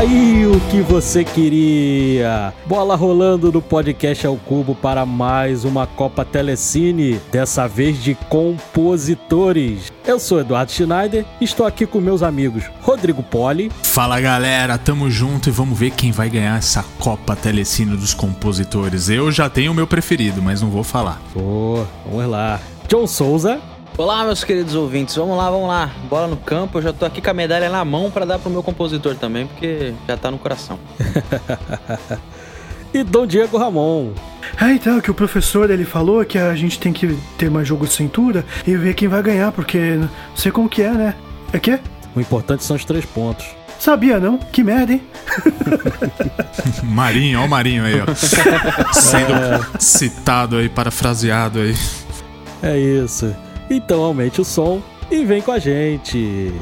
Aí o que você queria. Bola rolando no Podcast ao Cubo para mais uma Copa Telecine, dessa vez de compositores. Eu sou Eduardo Schneider e estou aqui com meus amigos Rodrigo Poli. Fala galera, tamo junto e vamos ver quem vai ganhar essa Copa Telecine dos compositores. Eu já tenho o meu preferido, mas não vou falar. Pô, vamos lá. John Souza. Olá, meus queridos ouvintes. Vamos lá, vamos lá. Bola no campo. Eu já tô aqui com a medalha na mão pra dar pro meu compositor também, porque já tá no coração. e Dom Diego Ramon. É, então, que o professor ele falou que a gente tem que ter mais jogo de cintura e ver quem vai ganhar, porque não sei como que é, né? É que? O importante são os três pontos. Sabia não? Que merda, hein? Marinho, ó o Marinho aí, ó. Sendo citado aí, parafraseado aí. É isso. Então aumente o som e vem com a gente.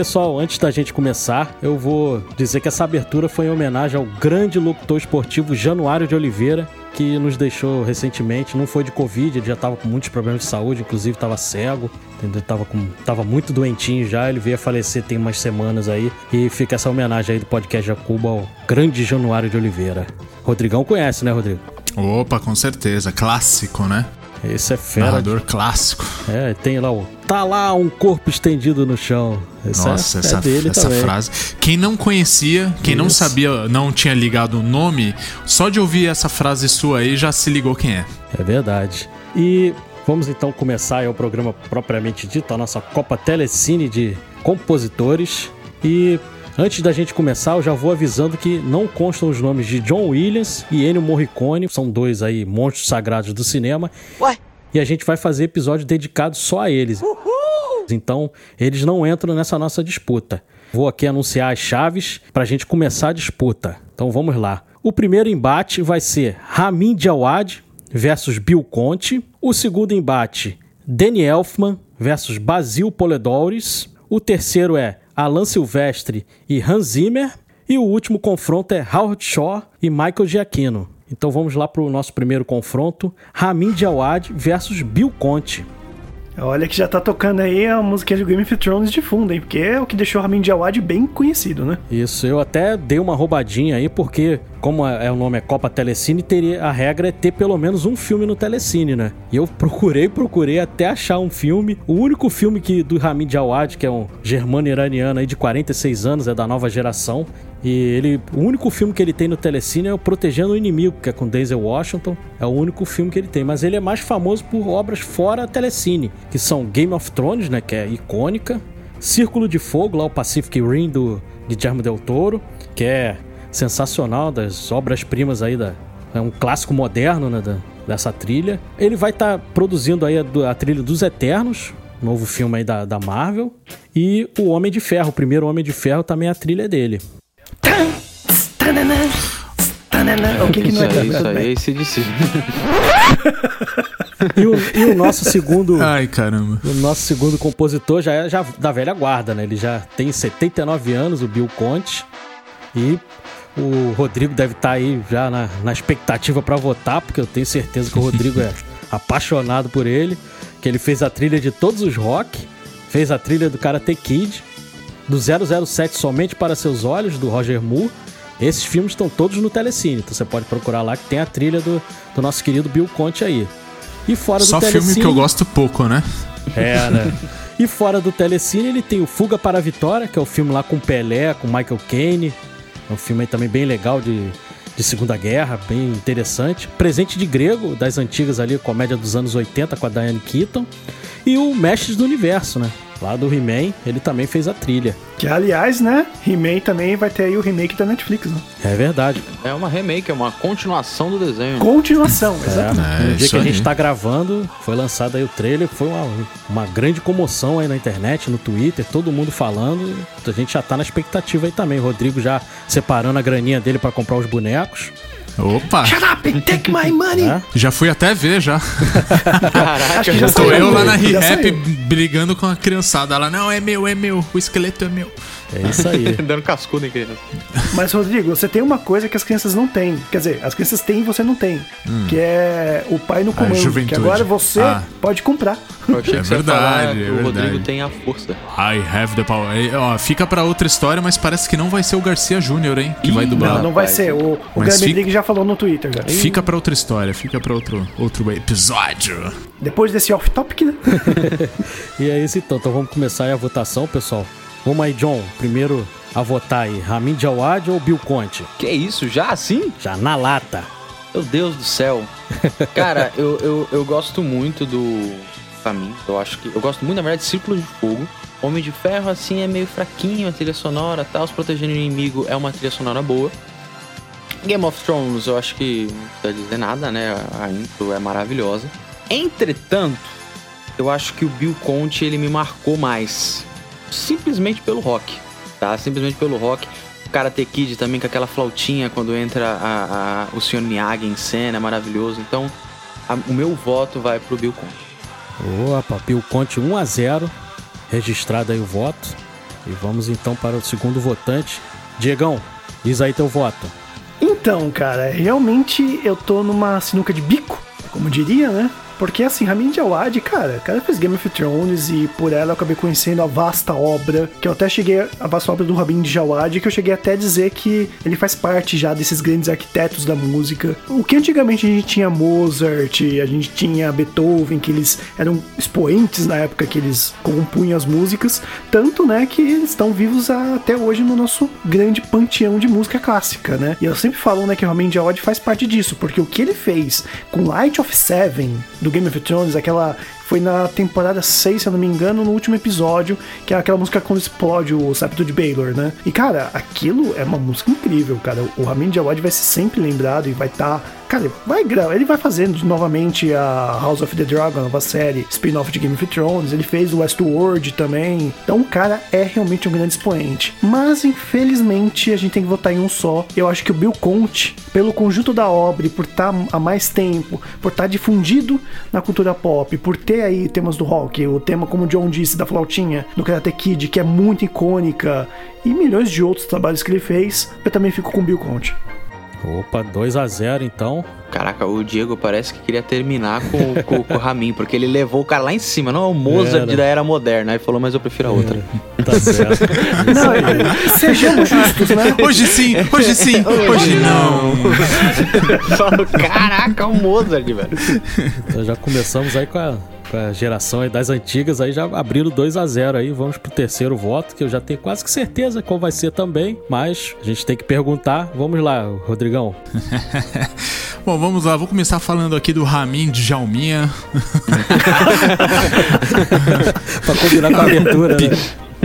Pessoal, antes da gente começar, eu vou dizer que essa abertura foi em homenagem ao grande locutor esportivo Januário de Oliveira, que nos deixou recentemente. Não foi de Covid, ele já estava com muitos problemas de saúde, inclusive estava cego, entendeu? Tava, com, tava muito doentinho já. Ele veio a falecer tem umas semanas aí. E fica essa homenagem aí do podcast Jacuba ao grande Januário de Oliveira. Rodrigão conhece, né, Rodrigo? Opa, com certeza. Clássico, né? Esse é fera. Narrador clássico. É, tem lá o. Tá lá um corpo estendido no chão. Esse Nossa, é, essa, é dele essa também. frase. Quem não conhecia, quem não Isso. sabia, não tinha ligado o nome, só de ouvir essa frase sua aí já se ligou quem é. É verdade. E vamos então começar aí o programa propriamente dito, a nossa Copa Telecine de compositores. E antes da gente começar, eu já vou avisando que não constam os nomes de John Williams e Ennio Morricone, são dois aí monstros sagrados do cinema. Ué? E a gente vai fazer episódio dedicado só a eles. Então, eles não entram nessa nossa disputa. Vou aqui anunciar as chaves para a gente começar a disputa. Então vamos lá. O primeiro embate vai ser Ramin Djawad versus Bill Conte. O segundo embate, Danny Elfman versus Basil Poledouris. O terceiro é Alan Silvestre e Hans Zimmer. E o último confronto é Howard Shaw e Michael Giacchino. Então vamos lá para o nosso primeiro confronto: Ramin Djawad versus Bill Conte. Olha que já tá tocando aí a música de Game of Thrones de fundo, hein? Porque é o que deixou Ramin Djawad bem conhecido, né? Isso, eu até dei uma roubadinha aí, porque, como é, é o nome é Copa Telecine, teria, a regra é ter pelo menos um filme no Telecine, né? E eu procurei, procurei até achar um filme. O único filme que do Ramin Djawad, que é um germano iraniano aí de 46 anos, é da nova geração. E ele, o único filme que ele tem no Telecine é o Protegendo o Inimigo, que é com Denzel Washington. É o único filme que ele tem. Mas ele é mais famoso por obras fora Telecine, que são Game of Thrones, né? Que é icônica. Círculo de Fogo, lá o Pacific Rim do Guillermo del Toro, que é sensacional, das obras-primas aí da. É um clássico moderno, né? Da, dessa trilha. Ele vai estar produzindo aí a, do- a trilha dos Eternos, novo filme aí da, da Marvel. E o Homem de Ferro, o primeiro Homem de Ferro, também a trilha é dele. O que, que não é isso aí, isso aí, esse de si. E o, e o nosso segundo. Ai, caramba. O nosso segundo compositor já é já da velha guarda, né? Ele já tem 79 anos, o Bill Conte. E o Rodrigo deve estar aí já na, na expectativa para votar, porque eu tenho certeza que o Rodrigo é apaixonado por ele. Que ele fez a trilha de todos os rock, fez a trilha do Karate Kid, do 007 Somente para Seus Olhos, do Roger Moore. Esses filmes estão todos no Telecine, então você pode procurar lá que tem a trilha do, do nosso querido Bill Conte aí. E fora Só do Telecine... filme que eu gosto pouco, né? É, né? E fora do Telecine, ele tem o Fuga para a Vitória, que é o filme lá com Pelé, com Michael Caine. É um filme também bem legal de, de Segunda Guerra, bem interessante. Presente de Grego, das antigas ali, comédia dos anos 80 com a Diane Keaton. E o Mestres do Universo, né? Lá do He-Man, ele também fez a trilha. Que, aliás, né? He-Man também vai ter aí o remake da Netflix, né? É verdade. É uma remake, é uma continuação do desenho. Continuação, exatamente. É, É, no dia que a gente tá gravando, foi lançado aí o trailer, foi uma, uma grande comoção aí na internet, no Twitter, todo mundo falando. A gente já tá na expectativa aí também. O Rodrigo já separando a graninha dele pra comprar os bonecos. Opa! Shut up and take my money! Já fui até ver já. Caraca, já Tô eu lá na Re-Rap brigando com a criançada lá. Não, é meu, é meu. O esqueleto é meu. É isso aí. dando cascudo em criança. Mas, Rodrigo, você tem uma coisa que as crianças não têm. Quer dizer, as crianças têm e você não tem. Que é o pai no comando. Que juventude. agora você Ah. pode comprar. Eu achei É que você ia falar verdade, que é o verdade. Rodrigo tem a força. I have the power. E, ó, fica pra outra história, mas parece que não vai ser o Garcia Júnior, hein? Que vai Ih, dublar. Não, não vai ser. O, o Mas Graham já falou no Twitter. Já. Fica pra outra história, fica pra outro, outro episódio. Depois desse off-topic, né? E é isso então. Então vamos começar aí a votação, pessoal. Vamos aí, John. Primeiro a votar aí, Ramin Djawad ou Bill Conte? Que isso, já assim? Já na lata. Meu Deus do céu. Cara, eu, eu, eu gosto muito do Caminho. Eu acho que. Eu gosto muito, na verdade, de Círculo de Fogo. Homem de Ferro, assim, é meio fraquinho a trilha sonora tal. Os Protegendo o Inimigo é uma trilha sonora boa. Game of Thrones, eu acho que não precisa dizer nada, né? A intro é maravilhosa. Entretanto, eu acho que o Bill Conte ele me marcou mais. Simplesmente pelo rock, tá? Simplesmente pelo rock. O Karate Kid também com aquela flautinha quando entra a, a- o Sr. Miyagi em cena, é maravilhoso. Então, a- o meu voto vai pro Bill Conte. Opa, Bill Conte 1 a 0 Registrado aí o voto. E vamos então para o segundo votante. Diegão, diz aí teu voto. Então, cara, realmente eu tô numa sinuca de bico, como diria, né? Porque assim, Ramin Djawad, cara, o cara fez Game of Thrones e por ela eu acabei conhecendo a vasta obra, que eu até cheguei, a vasta obra do Ramin Djawad, que eu cheguei até a dizer que ele faz parte já desses grandes arquitetos da música. O que antigamente a gente tinha Mozart, a gente tinha Beethoven, que eles eram expoentes na época que eles compunham as músicas, tanto, né, que eles estão vivos até hoje no nosso grande panteão de música clássica, né? E eu sempre falo, né, que o Ramin Djawad faz parte disso, porque o que ele fez com Light of Seven do Game of Thrones, aquela foi na temporada 6, se eu não me engano, no último episódio, que é aquela música quando explode o septo de Baylor, né? E cara, aquilo é uma música incrível, cara. O Ramin Djawad vai ser sempre lembrado e vai estar Cara, vai gravar, ele vai fazendo novamente a House of the Dragon, a nova série, spin-off de Game of Thrones, ele fez o Westworld também. Então o cara é realmente um grande expoente. Mas infelizmente a gente tem que votar em um só. Eu acho que o Bill Conte, pelo conjunto da obra, por estar há mais tempo, por estar difundido na cultura pop, por ter aí temas do rock, o tema, como o John disse, da flautinha, do Karate Kid, que é muito icônica, e milhões de outros trabalhos que ele fez, eu também fico com o Bill Conte. Opa, 2 a 0 então. Caraca, o Diego parece que queria terminar com, com, com o Ramin, porque ele levou o cara lá em cima, não é o Mozart Era. da era moderna. Aí falou, mas eu prefiro a outra. Tá certo. Não, sejamos justos, né? Hoje sim, hoje sim, hoje não. Falou, caraca, o Mozart, velho. Então já começamos aí com a, com a geração das antigas, aí já abrindo 2 a 0 aí. Vamos pro terceiro voto, que eu já tenho quase que certeza qual vai ser também. Mas a gente tem que perguntar. Vamos lá, Rodrigão. Bom, vamos lá, vou começar falando aqui do Ramin de Jalminha. pra combinar com a abertura, né?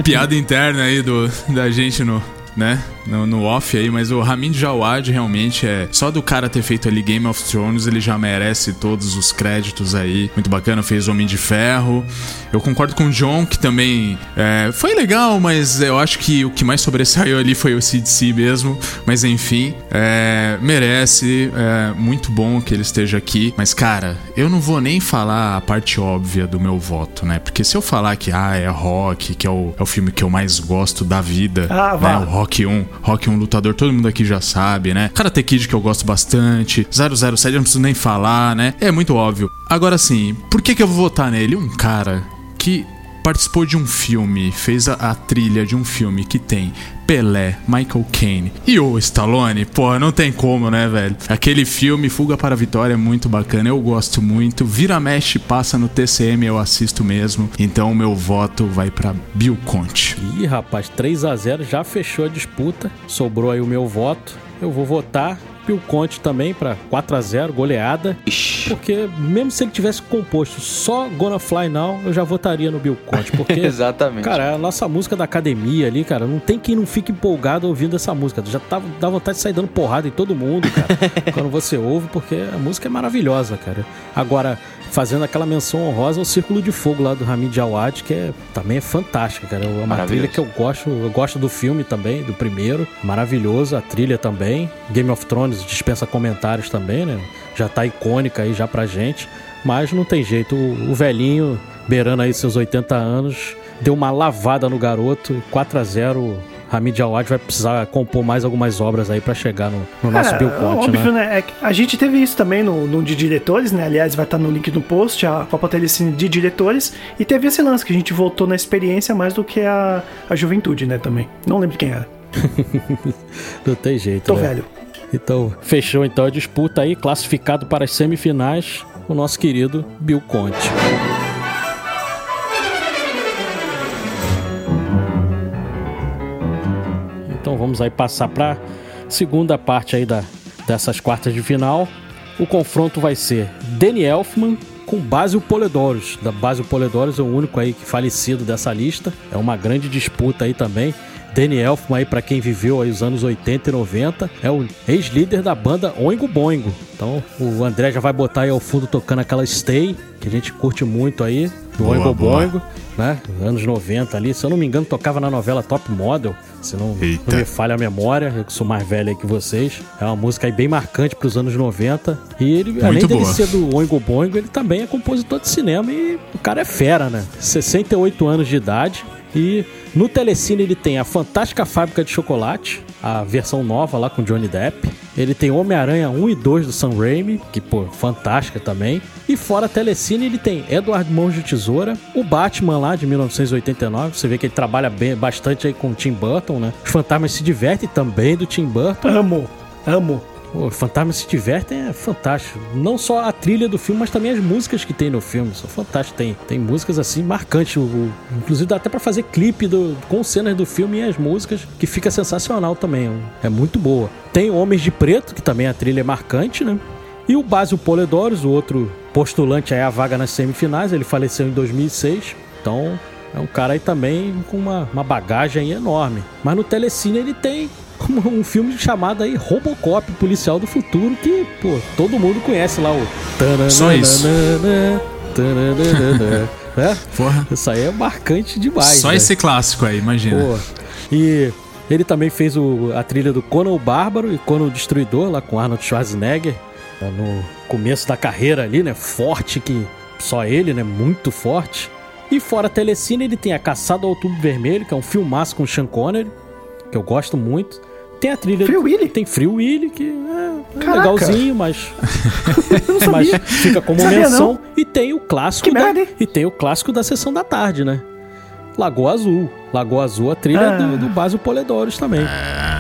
Piada interna aí do, da gente no, né? No, no off aí, mas o Ramin Djawad realmente é. Só do cara ter feito ali Game of Thrones, ele já merece todos os créditos aí. Muito bacana, fez Homem de Ferro. Eu concordo com o John, que também é, foi legal, mas eu acho que o que mais sobressaiu ali foi o CDC mesmo. Mas enfim, é, merece. É muito bom que ele esteja aqui. Mas, cara, eu não vou nem falar a parte óbvia do meu voto, né? Porque se eu falar que ah, é rock, que é o, é o filme que eu mais gosto da vida, Ah, né? O Rock 1, Rock 1 lutador, todo mundo aqui já sabe, né? Karate Kid que eu gosto bastante, 007 eu não preciso nem falar, né? É muito óbvio. Agora sim, por que que eu vou votar nele? Um cara que participou de um filme, fez a, a trilha de um filme que tem Pelé, Michael Caine e o Stallone, porra, não tem como, né, velho? Aquele filme Fuga para a Vitória é muito bacana, eu gosto muito. Vira mexe passa no TCM, eu assisto mesmo. Então o meu voto vai pra Bill Conte. Ih, rapaz, 3 a 0 já fechou a disputa. Sobrou aí o meu voto. Eu vou votar Bill Conte também pra 4 a 0 goleada. Ixi. Porque mesmo se ele tivesse composto só Gonna Fly Now, eu já votaria no Bill Conte. Porque, Exatamente. cara, a nossa música da academia ali, cara, não tem quem não fique empolgado ouvindo essa música. Já tá, dá vontade de sair dando porrada em todo mundo, cara, quando você ouve, porque a música é maravilhosa, cara. Agora, fazendo aquela menção honrosa ao Círculo de Fogo lá do Hamid Jawad, que é, também é fantástica, cara. É uma trilha que eu gosto, eu gosto do filme também, do primeiro. Maravilhoso, a trilha também. Game of Thrones dispensa comentários também, né? Já tá icônica aí já pra gente. Mas não tem jeito, o, o velhinho, beirando aí seus 80 anos, deu uma lavada no garoto. 4 a 0 Hamid Jawad vai precisar compor mais algumas obras aí pra chegar no, no nosso Cara, Bill Conte, óbvio, né? né? É a gente teve isso também no, no de diretores, né? Aliás, vai estar no link no post, a Copa Telecine de diretores. E teve esse lance que a gente voltou na experiência mais do que a, a juventude, né? Também. Não lembro quem era. Não tem jeito, Tô né? velho. Então, fechou então a disputa aí, classificado para as semifinais, o nosso querido Bill Conte. Então vamos aí passar para segunda parte aí da, dessas quartas de final. O confronto vai ser Danny Elfman com Basil Poledouros. Da Basil Poledouros é o único aí que falecido dessa lista. É uma grande disputa aí também. Danny Elfman aí para quem viveu aí os anos 80 e 90, é o ex-líder da banda Oingo Boingo. Então, o André já vai botar aí ao fundo tocando aquela Stay, que a gente curte muito aí, do Boa, Oingo boa. Boingo, né? Anos 90 ali, se eu não me engano, tocava na novela Top Model, se não, não me falha a memória, eu que sou mais velho aí que vocês. É uma música aí bem marcante pros anos 90. E ele, além dele boa. ser do Oingo Boingo, ele também é compositor de cinema e o cara é fera, né? 68 anos de idade. E no Telecine ele tem a Fantástica Fábrica de Chocolate, a versão nova lá com Johnny Depp. Ele tem Homem-Aranha 1 e 2 do Sam Raimi, que, pô, fantástica também. E fora Telecine ele tem Eduardo Mãos de Tesoura, o Batman lá de 1989. Você vê que ele trabalha bem, bastante aí com o Tim Burton, né? Os Fantasmas se divertem também do Tim Burton. Amo, amo. Pô, Fantasmas se divertem é fantástico. Não só a trilha do filme, mas também as músicas que tem no filme. São fantásticas. Tem, tem músicas assim marcantes. O- o- inclusive dá até pra fazer clipe do, com cenas do filme e as músicas, que fica sensacional também. É muito boa. Tem Homens de Preto, que também a trilha é marcante, né? E o Basil Poledouros, o outro postulante aí à vaga nas semifinais, ele faleceu em 2006. Então é um cara aí também com uma, uma bagagem enorme. Mas no Telecine ele tem um filme chamado aí Robocop, Policial do Futuro, que, pô, todo mundo conhece lá o... Só isso. Né? Porra. Isso aí é marcante demais. Só né? esse clássico aí, imagina. E ele também fez o- a trilha do Conan o Bárbaro e Conan o Destruidor, lá com Arnold Schwarzenegger, tá no começo da carreira ali, né? Forte, que só ele, né? Muito forte. E fora a Telecine, ele tem a Caçada ao Outubro Vermelho, que é um filmaço com o Sean Connery, que eu gosto muito. Tem a trilha... Free Willy? Tem Free Willy, que é, é Caraca. legalzinho, mas... Eu não mas sabia. fica como Sabia menção. não. E tem o clássico Que da, merda, hein? E tem o clássico da sessão da tarde, né? Lagoa Azul. Lagoa Azul, a trilha Ah. do, do Basil Poledouros também.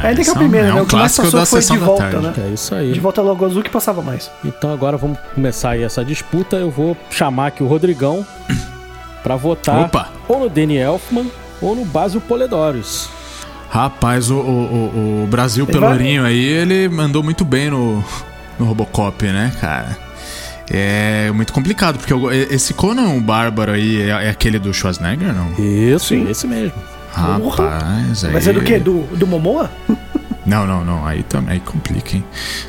Ainda que é o primeiro, é né? O que mais clássico passou foi de volta, tarde. né? É isso aí. De volta logo azul que passava mais. Então agora vamos começar aí essa disputa. Eu vou chamar aqui o Rodrigão pra votar Opa! ou no Danny Elfman ou no Basil Poledouros. Rapaz, o, o, o- o Brasil Ele vai- Pelourinho aí, ele mandou muito bem no, no Robocop, né, cara? É muito complicado, porque eu- esse Conan o Bárbaro aí é, é aquele do Schwarzenegger, não? Isso, Sim. esse mesmo. Rapaz, aí... Mas é do quê? Do, do Momoa? Não, não, não. Aí também aí complica, hein?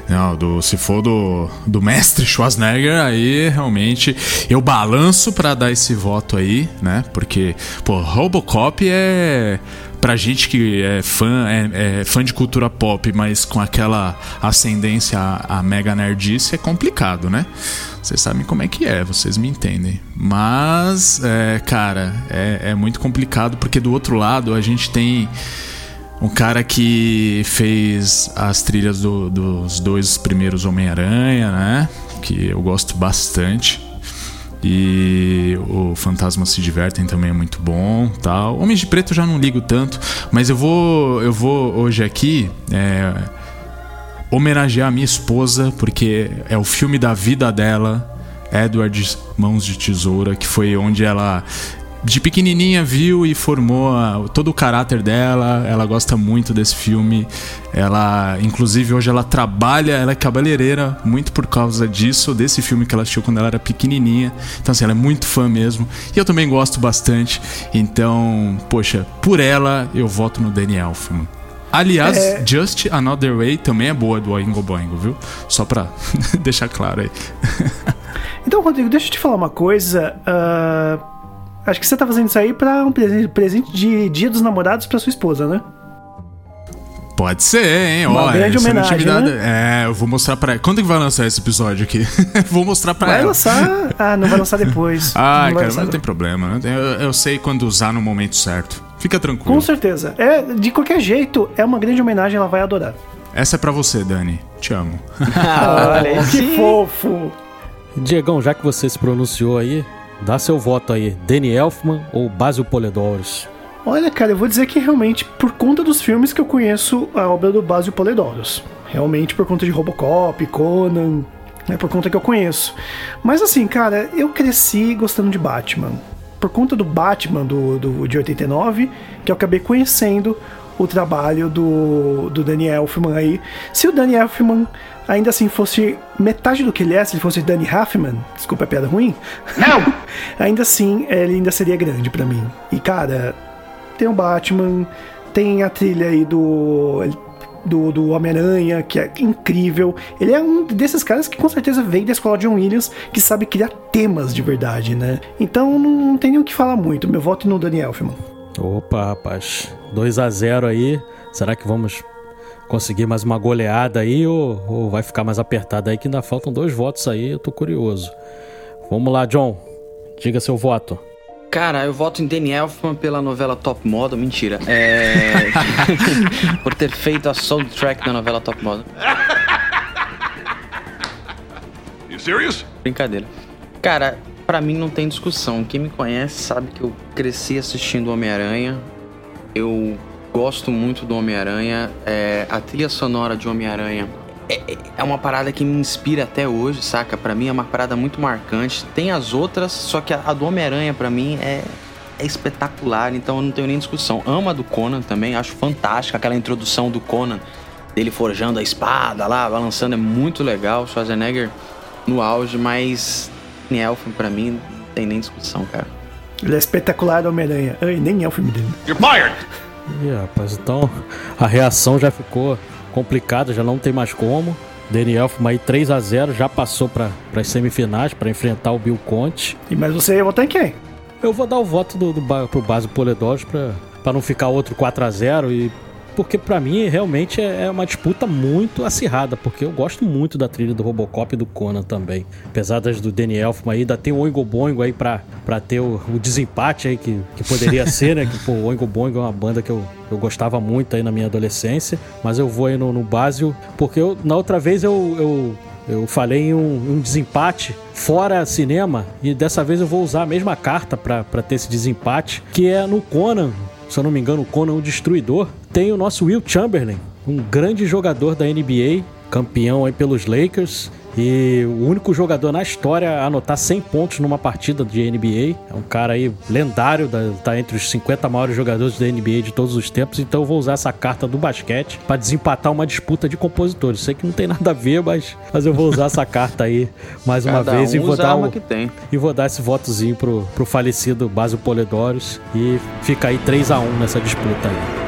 Não, do, se for do, do mestre Schwarzenegger, aí realmente eu balanço pra dar esse voto aí, né? Porque, pô, Robocop é. Pra gente que é fã, é, é fã de cultura pop, mas com aquela ascendência à mega nerdice, é complicado, né? Vocês sabem como é que é, vocês me entendem. Mas, é, cara, é, é muito complicado porque do outro lado a gente tem um cara que fez as trilhas do- dos dois primeiros Homem-Aranha, né? Que eu gosto bastante. E o Fantasma se divertem também é muito bom, tal. Homens de Preto eu já não ligo tanto, mas eu vou eu vou hoje aqui é, homenagear a minha esposa porque é o filme da vida dela, Edward Mãos de Tesoura, que foi onde ela de pequenininha viu e formou todo o caráter dela. Ela gosta muito desse filme. Ela, inclusive, hoje ela trabalha, ela é cabeleireira muito por causa disso, desse filme que ela assistiu quando ela era pequenininha. Então, assim, ela é muito fã mesmo. E eu também gosto bastante. Então, poxa, por ela eu voto no Danny Elfman. Aliás, É. Just Another Way também é boa do Oingo Boingo, viu? Só pra deixar claro aí. Então, Rodrigo, deixa eu te falar uma coisa. ah, acho que você tá fazendo isso aí pra um presente, presente de Dia dos Namorados pra sua esposa, né? Pode ser, hein? Uma Ó, grande homenagem, né? É, eu vou mostrar pra ela. Quando que vai lançar esse episódio aqui? vou mostrar pra Vai ela. lançar. Ah, não vai lançar depois. Ah, Não vai cara, lançar não tem problema. tem- Eu, eu sei quando usar no momento certo. Fica tranquilo. Com certeza. É, de qualquer jeito, é uma grande homenagem, ela vai adorar. Essa é pra você, Dani. Te amo. Olha, Oh, que sim. fofo. Diegão, já que você se pronunciou aí, dá seu voto aí. Danny Elfman ou Basil Poledouros? Olha, cara, eu vou dizer que realmente, por conta dos filmes que eu conheço a obra do Basil Poledouros. Realmente por conta de Robocop, Conan, é por conta que eu conheço. Mas assim, cara, eu cresci gostando de Batman. Por conta do Batman do, do, de 89, que eu acabei conhecendo o trabalho do, do Danny Elfman aí. Se o Danny Elfman ainda assim fosse metade do que ele é, se ele fosse Danny Huffman, desculpa a piada ruim, não! ainda assim, ele ainda seria grande pra mim. E cara, tem o Batman, tem a trilha aí do. Do, do Homem-Aranha, que é incrível. Ele é um desses caras que com certeza veio da escola John Williams, que sabe criar temas de verdade, né? Então não, não tem nem o que falar muito. Meu voto é no Danny Elfman. Opa, rapaz. 2 a 0 aí. Será que vamos conseguir mais uma goleada aí ou, ou vai ficar mais apertado aí que ainda faltam dois votos aí? Eu tô curioso. Vamos lá, John. Diga seu voto. Cara, eu voto em Danny Elfman pela novela Top Model. Mentira. É. Por ter feito a soundtrack da novela Top Model. You serious? Brincadeira. Cara, pra mim não tem discussão. Quem me conhece sabe que eu cresci assistindo Homem-Aranha. Eu gosto muito do Homem-Aranha. É, a trilha sonora de Homem-Aranha é, é- é uma parada que me inspira até hoje, saca? Pra mim é uma parada muito marcante. Tem as outras, só que a, a do Homem-Aranha pra mim é, é espetacular, então eu não tenho nem discussão. Amo a do Conan também, acho fantástica aquela introdução do Conan, dele forjando a espada lá, balançando, é muito legal. Schwarzenegger no auge, mas Elfman pra mim não tem nem discussão, cara. Ele é espetacular, Homem-Aranha. Ai, nem é o filme dele. You're fired! Ih, rapaz, então a reação já ficou complicada, já não tem mais como. Danny Elfman aí 3 a 0 já passou para as semifinais para enfrentar o Bill Conte. E, mas você ia votar em quem? Eu vou dar o voto do, do, pro Basil Poledouros pra, pra não ficar outro 4 a 0 e porque pra mim realmente é, é uma disputa muito acirrada, porque eu gosto muito da trilha do Robocop e do Conan também. Apesar das do Danny Elfman aí, ainda tem o Oingo Boingo aí pra, pra ter o, o desempate aí que, que poderia ser, né? Que pô, o Oingo Boingo é uma banda que eu, eu gostava muito aí na minha adolescência, mas eu vou aí no, no Basil, porque eu, na outra vez eu, eu eu falei em um, um desempate fora cinema e dessa vez eu vou usar a mesma carta pra pra ter esse desempate, que é no Conan, se eu não me engano, o Conan o Destruidor. Tem o nosso Will Chamberlain, um grande jogador da NBA, campeão aí pelos Lakers. E o único jogador na história a anotar 100 pontos numa partida de NBA. É um cara aí lendário, da- tá entre os 50 maiores jogadores da NBA de todos os tempos. Então eu vou usar essa carta do basquete pra desempatar uma disputa de compositores. Sei que não tem nada a ver, mas, mas eu vou usar essa carta aí mais uma Cada vez um e vou dar um, tem. e vou dar esse votozinho pro, pro falecido Basil Poledouros. E fica aí 3 a 1 nessa disputa aí.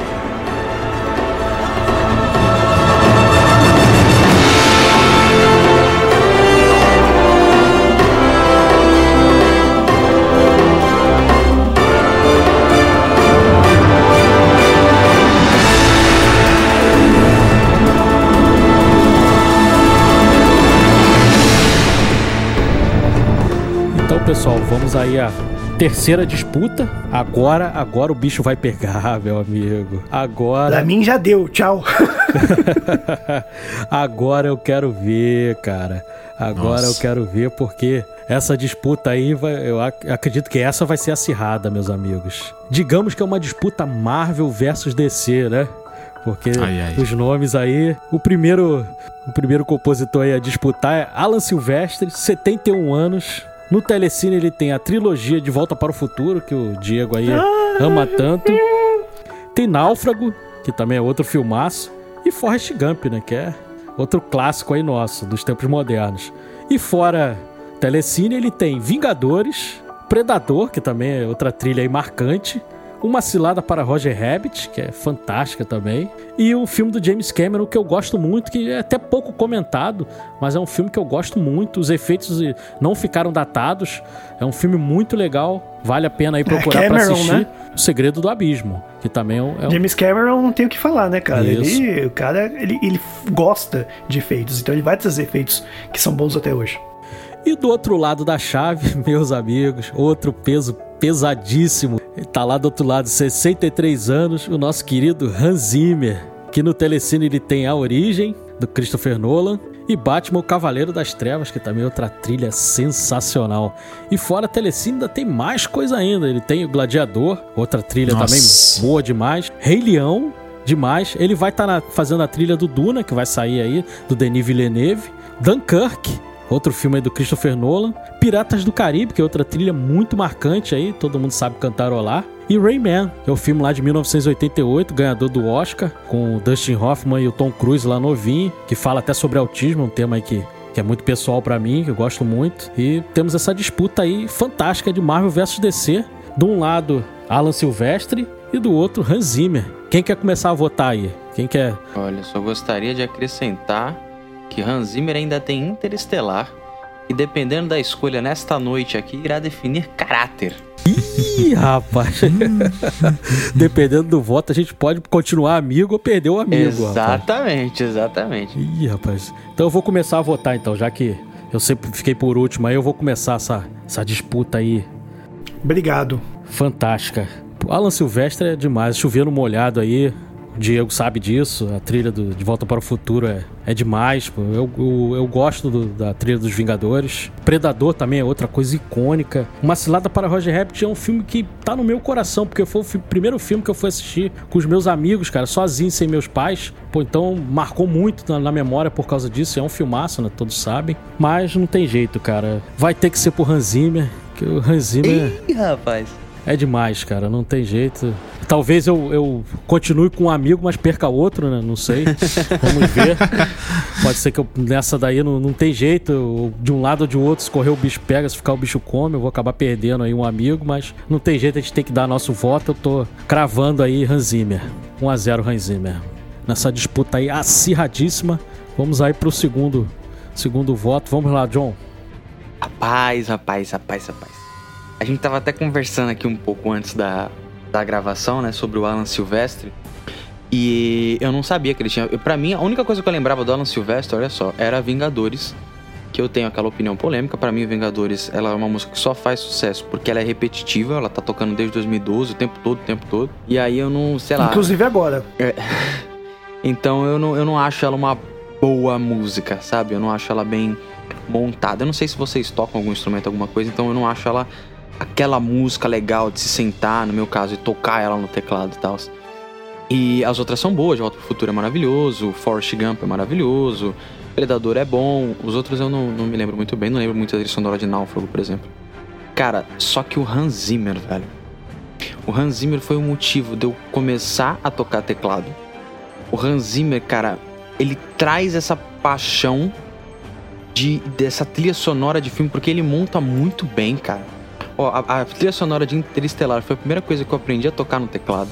Pessoal, vamos aí à terceira disputa. Agora, agora o bicho vai pegar, meu amigo. Pra Agora, mim já deu, tchau. agora eu quero ver, cara. Agora Nossa. eu quero ver porque essa disputa aí, vai, eu ac- acredito que essa vai ser acirrada, meus amigos. Digamos que é uma disputa Marvel versus DC, né? Porque Ai, ai. os nomes aí, o primeiro, o primeiro compositor aí a disputar é Alan Silvestre, 71 anos, No Telecine ele tem a trilogia De Volta para o Futuro, que o Diego aí ama tanto. Tem Náufrago, que também é outro filmaço. E Forrest Gump, né? Que é outro clássico aí nosso, dos tempos modernos. E fora Telecine, ele tem Vingadores, Predador, que também é outra trilha aí marcante. Uma Cilada para Roger Rabbit, que é fantástica também. E um filme do James Cameron que eu gosto muito, que é até pouco comentado, mas é um filme que eu gosto muito. Os efeitos não ficaram datados. É um filme muito legal. Vale a pena aí procurar é para assistir. Né? O Segredo do Abismo, que também é um, é um... James Cameron não tem o que falar, né, cara? Ele, o cara, ele, ele gosta de efeitos, então ele vai trazer efeitos que são bons até hoje. E do outro lado da chave, meus amigos, outro peso pesadíssimo. Ele tá lá do outro lado, 63 anos, o nosso querido Hans Zimmer, que no Telecine ele tem A Origem, do Christopher Nolan, e Batman, o Cavaleiro das Trevas, que também é outra trilha sensacional. E fora Telecine ainda tem mais coisa ainda. Ele tem o Gladiador, outra trilha Nossa. também boa demais. Rei Leão, demais. Ele vai estar tá fazendo a trilha do Duna, que vai sair aí, do Denis Villeneuve. Dunkirk, outro filme aí do Christopher Nolan. Piratas do Caribe, que é outra trilha muito marcante aí, todo mundo sabe cantarolar. E Rayman, que é o filme lá de 1988, ganhador do Oscar, com o Dustin Hoffman e o Tom Cruise lá novinho, que fala até sobre autismo, um tema aí que que é muito pessoal para mim, que eu gosto muito. E temos essa disputa aí fantástica de Marvel versus DC. De um lado, Alan Silvestre e do outro, Hans Zimmer. Quem quer começar a votar aí? Quem quer? Olha, só gostaria de acrescentar que Hans Zimmer ainda tem Interestelar e dependendo da escolha nesta noite aqui, irá definir caráter. Ih, rapaz. Dependendo do voto, a gente pode continuar amigo ou perder o amigo. Exatamente, rapaz. exatamente. Ih, rapaz. Então eu vou começar a votar então, já que eu sempre fiquei por último, aí eu vou começar essa, essa disputa aí. Obrigado. Fantástica. Alan Silvestre é demais, chovendo molhado aí. Diego sabe disso, a trilha do, de Volta para o Futuro é, é demais. Pô. Eu, eu, eu gosto do, da trilha dos Vingadores. Predador também é outra coisa icônica. Uma Cilada para Roger Rabbit é um filme que tá no meu coração, porque foi o primeiro filme que eu fui assistir com os meus amigos, cara, sozinho, sem meus pais. Pô, então marcou muito na, na memória por causa disso. É um filmaço, né? Todos sabem. Mas não tem jeito, cara. Vai ter que ser por Hans Zimmer, que o Hans Zimmer... Ih, rapaz... É demais, cara, não tem jeito. Talvez eu, eu continue com um amigo, mas perca outro, né? Não sei. Vamos ver. Pode ser que eu, nessa daí não, não tem jeito. de um lado ou de outro, se correr o bicho pega, se ficar o bicho come, eu vou acabar perdendo aí um amigo, mas não tem jeito, a gente tem que dar nosso voto. Eu tô cravando aí Hans Zimmer. 1x0 Hans Zimmer. Nessa disputa aí acirradíssima. Vamos aí pro segundo, segundo voto. Vamos lá, John. Rapaz, rapaz, rapaz, rapaz. A gente tava até conversando aqui um pouco antes da, da gravação, né, sobre o Alan Silvestre. E eu não sabia que ele tinha. Para mim, a única coisa que eu lembrava do Alan Silvestre, olha só, era Vingadores. Que eu tenho aquela opinião polêmica. para mim, Vingadores, ela é uma música que só faz sucesso porque ela é repetitiva. Ela tá tocando desde 2012, o tempo todo, o tempo todo. E aí eu não, sei lá. Inclusive agora. É... então eu não, eu não acho ela uma boa música, sabe? Eu não acho ela bem montada. Eu não sei se vocês tocam algum instrumento, alguma coisa, então eu não acho ela aquela música legal de se sentar, no meu caso, e tocar ela no teclado e tal. E as outras são boas, Volta pro Futuro é maravilhoso, Forrest Gump é maravilhoso, Predador é bom, os outros eu não, não me lembro muito bem, não lembro muito da trilha sonora de Náufrago, por exemplo. Cara, só que o Hans Zimmer, velho. O Hans Zimmer foi o motivo de eu começar a tocar teclado. O Hans Zimmer, cara, ele traz essa paixão de dessa trilha sonora de filme porque ele monta muito bem, cara Ó, a, a trilha sonora de Interestelar foi a primeira coisa que eu aprendi a tocar no teclado.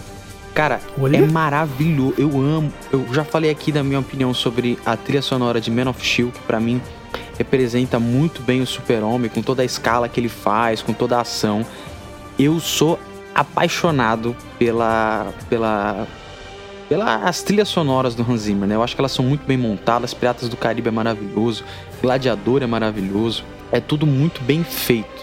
Cara, Olha. é maravilhoso. Eu amo. Eu já falei aqui da minha opinião sobre a trilha sonora de Man of Steel, que pra mim representa muito bem o super-homem, com toda a escala que ele faz, com toda a ação. Eu sou apaixonado pela. pela. pelas trilhas sonoras do Hans Zimmer, né? Eu acho que elas são muito bem montadas. Piratas do Caribe é maravilhoso. Gladiador é maravilhoso. É tudo muito bem feito.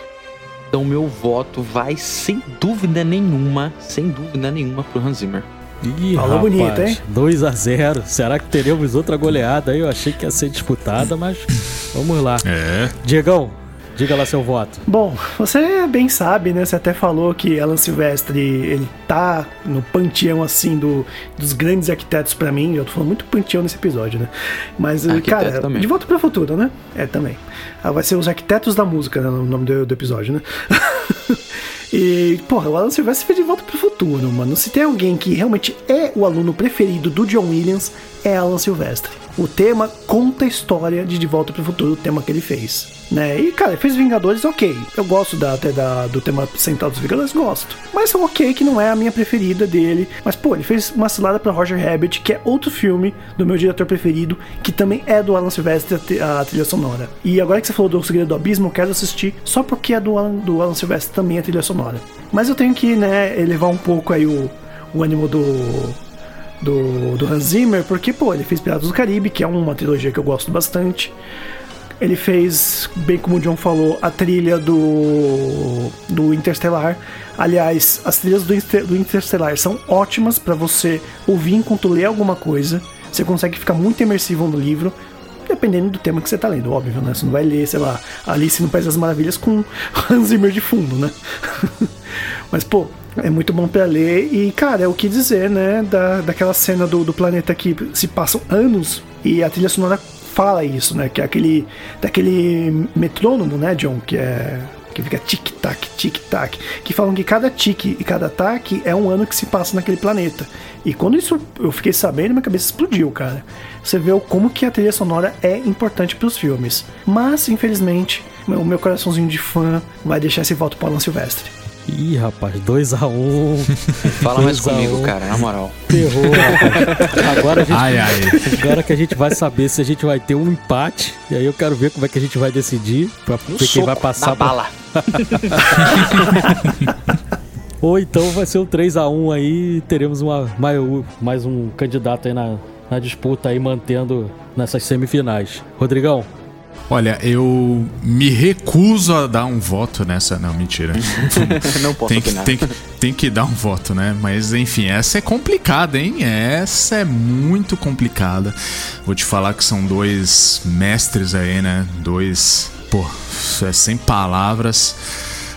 Então meu voto vai sem dúvida nenhuma, sem dúvida nenhuma pro Hans Zimmer. Ih, Falou rapaz, bonito, hein? 2 a 0 Será que teremos outra goleada aí? Eu achei que ia ser disputada, mas vamos lá. É. Diegão, Diga lá seu voto. Bom, você bem sabe, né? Você até falou que Alan Silvestre, ele tá no panteão, assim, do, dos grandes arquitetos pra mim. Eu tô falando muito panteão nesse episódio, né? Mas, Arquiteto cara, também. de volta pro futuro, né? É, também. Ah, vai ser os arquitetos da música, né, o nome do, do episódio, né? E, porra, o Alan Silvestre fez de volta pro futuro, mano. Se tem alguém que realmente é o aluno preferido do John Williams, é Alan Silvestre. O tema conta a história de De Volta pro Futuro, o tema que ele fez. Né? E, cara, fez Vingadores, ok. Eu gosto da, até da, do tema central dos Vingadores, gosto. Mas ok que não é a minha preferida dele. Mas, pô, ele fez uma cilada pra Roger Rabbit, que é outro filme do meu diretor preferido, que também é do Alan Silvestre, a trilha sonora. E agora que você falou do Segredo do Abismo, eu quero assistir só porque é do Alan, do Alan Silvestre também a trilha sonora. Mas eu tenho que, né, elevar um pouco aí o, o ânimo do, do, do Hans Zimmer, porque, pô, ele fez Piratas do Caribe, que é uma trilogia que eu gosto bastante. Ele fez, bem como o John falou, a trilha do, do Interstellar. Aliás, as trilhas do, Inter- do Interstellar são ótimas para você ouvir enquanto lê alguma coisa. Você consegue ficar muito imersivo no livro, dependendo do tema que você tá lendo, óbvio, né? Você não vai ler, sei lá, Alice no País das Maravilhas com Hans Zimmer de fundo, né? Mas, pô, é muito bom pra ler. E, cara, é o que dizer, né? Da, daquela cena do, do planeta que se passam anos e a trilha sonora fala isso, né? Que é aquele. daquele metrônomo, né, John? Que é. Que fica tic-tac, tic-tac. Que falam que cada tique e cada tac é um ano que se passa naquele planeta. E quando isso eu fiquei sabendo, minha cabeça explodiu, cara. Você vê o como que a trilha sonora é importante pros filmes. Mas, infelizmente, o meu coraçãozinho de fã vai deixar esse voto pro Alan Silvestre. Ih, rapaz, 2x1. Um, Fala mais comigo, um. cara, na moral. Ferrou, rapaz. Agora gente. Ai, ai. Agora que a gente vai saber se a gente vai ter um empate. E aí eu quero ver como é que a gente vai decidir. Pra ver quem vai passar na pra- bala. Ou então vai ser um 3x1 aí e teremos uma, mais, mais um candidato aí na, na disputa aí, mantendo nessas semifinais. Rodrigão, Olha, eu me recuso a dar um voto nessa. Não, mentira. Não posso tem, que, tem, que, tem que dar um voto, né? Mas enfim, essa é complicada, hein? Essa é muito complicada. Vou te falar que são dois mestres aí, né? Dois. Pô, é sem palavras.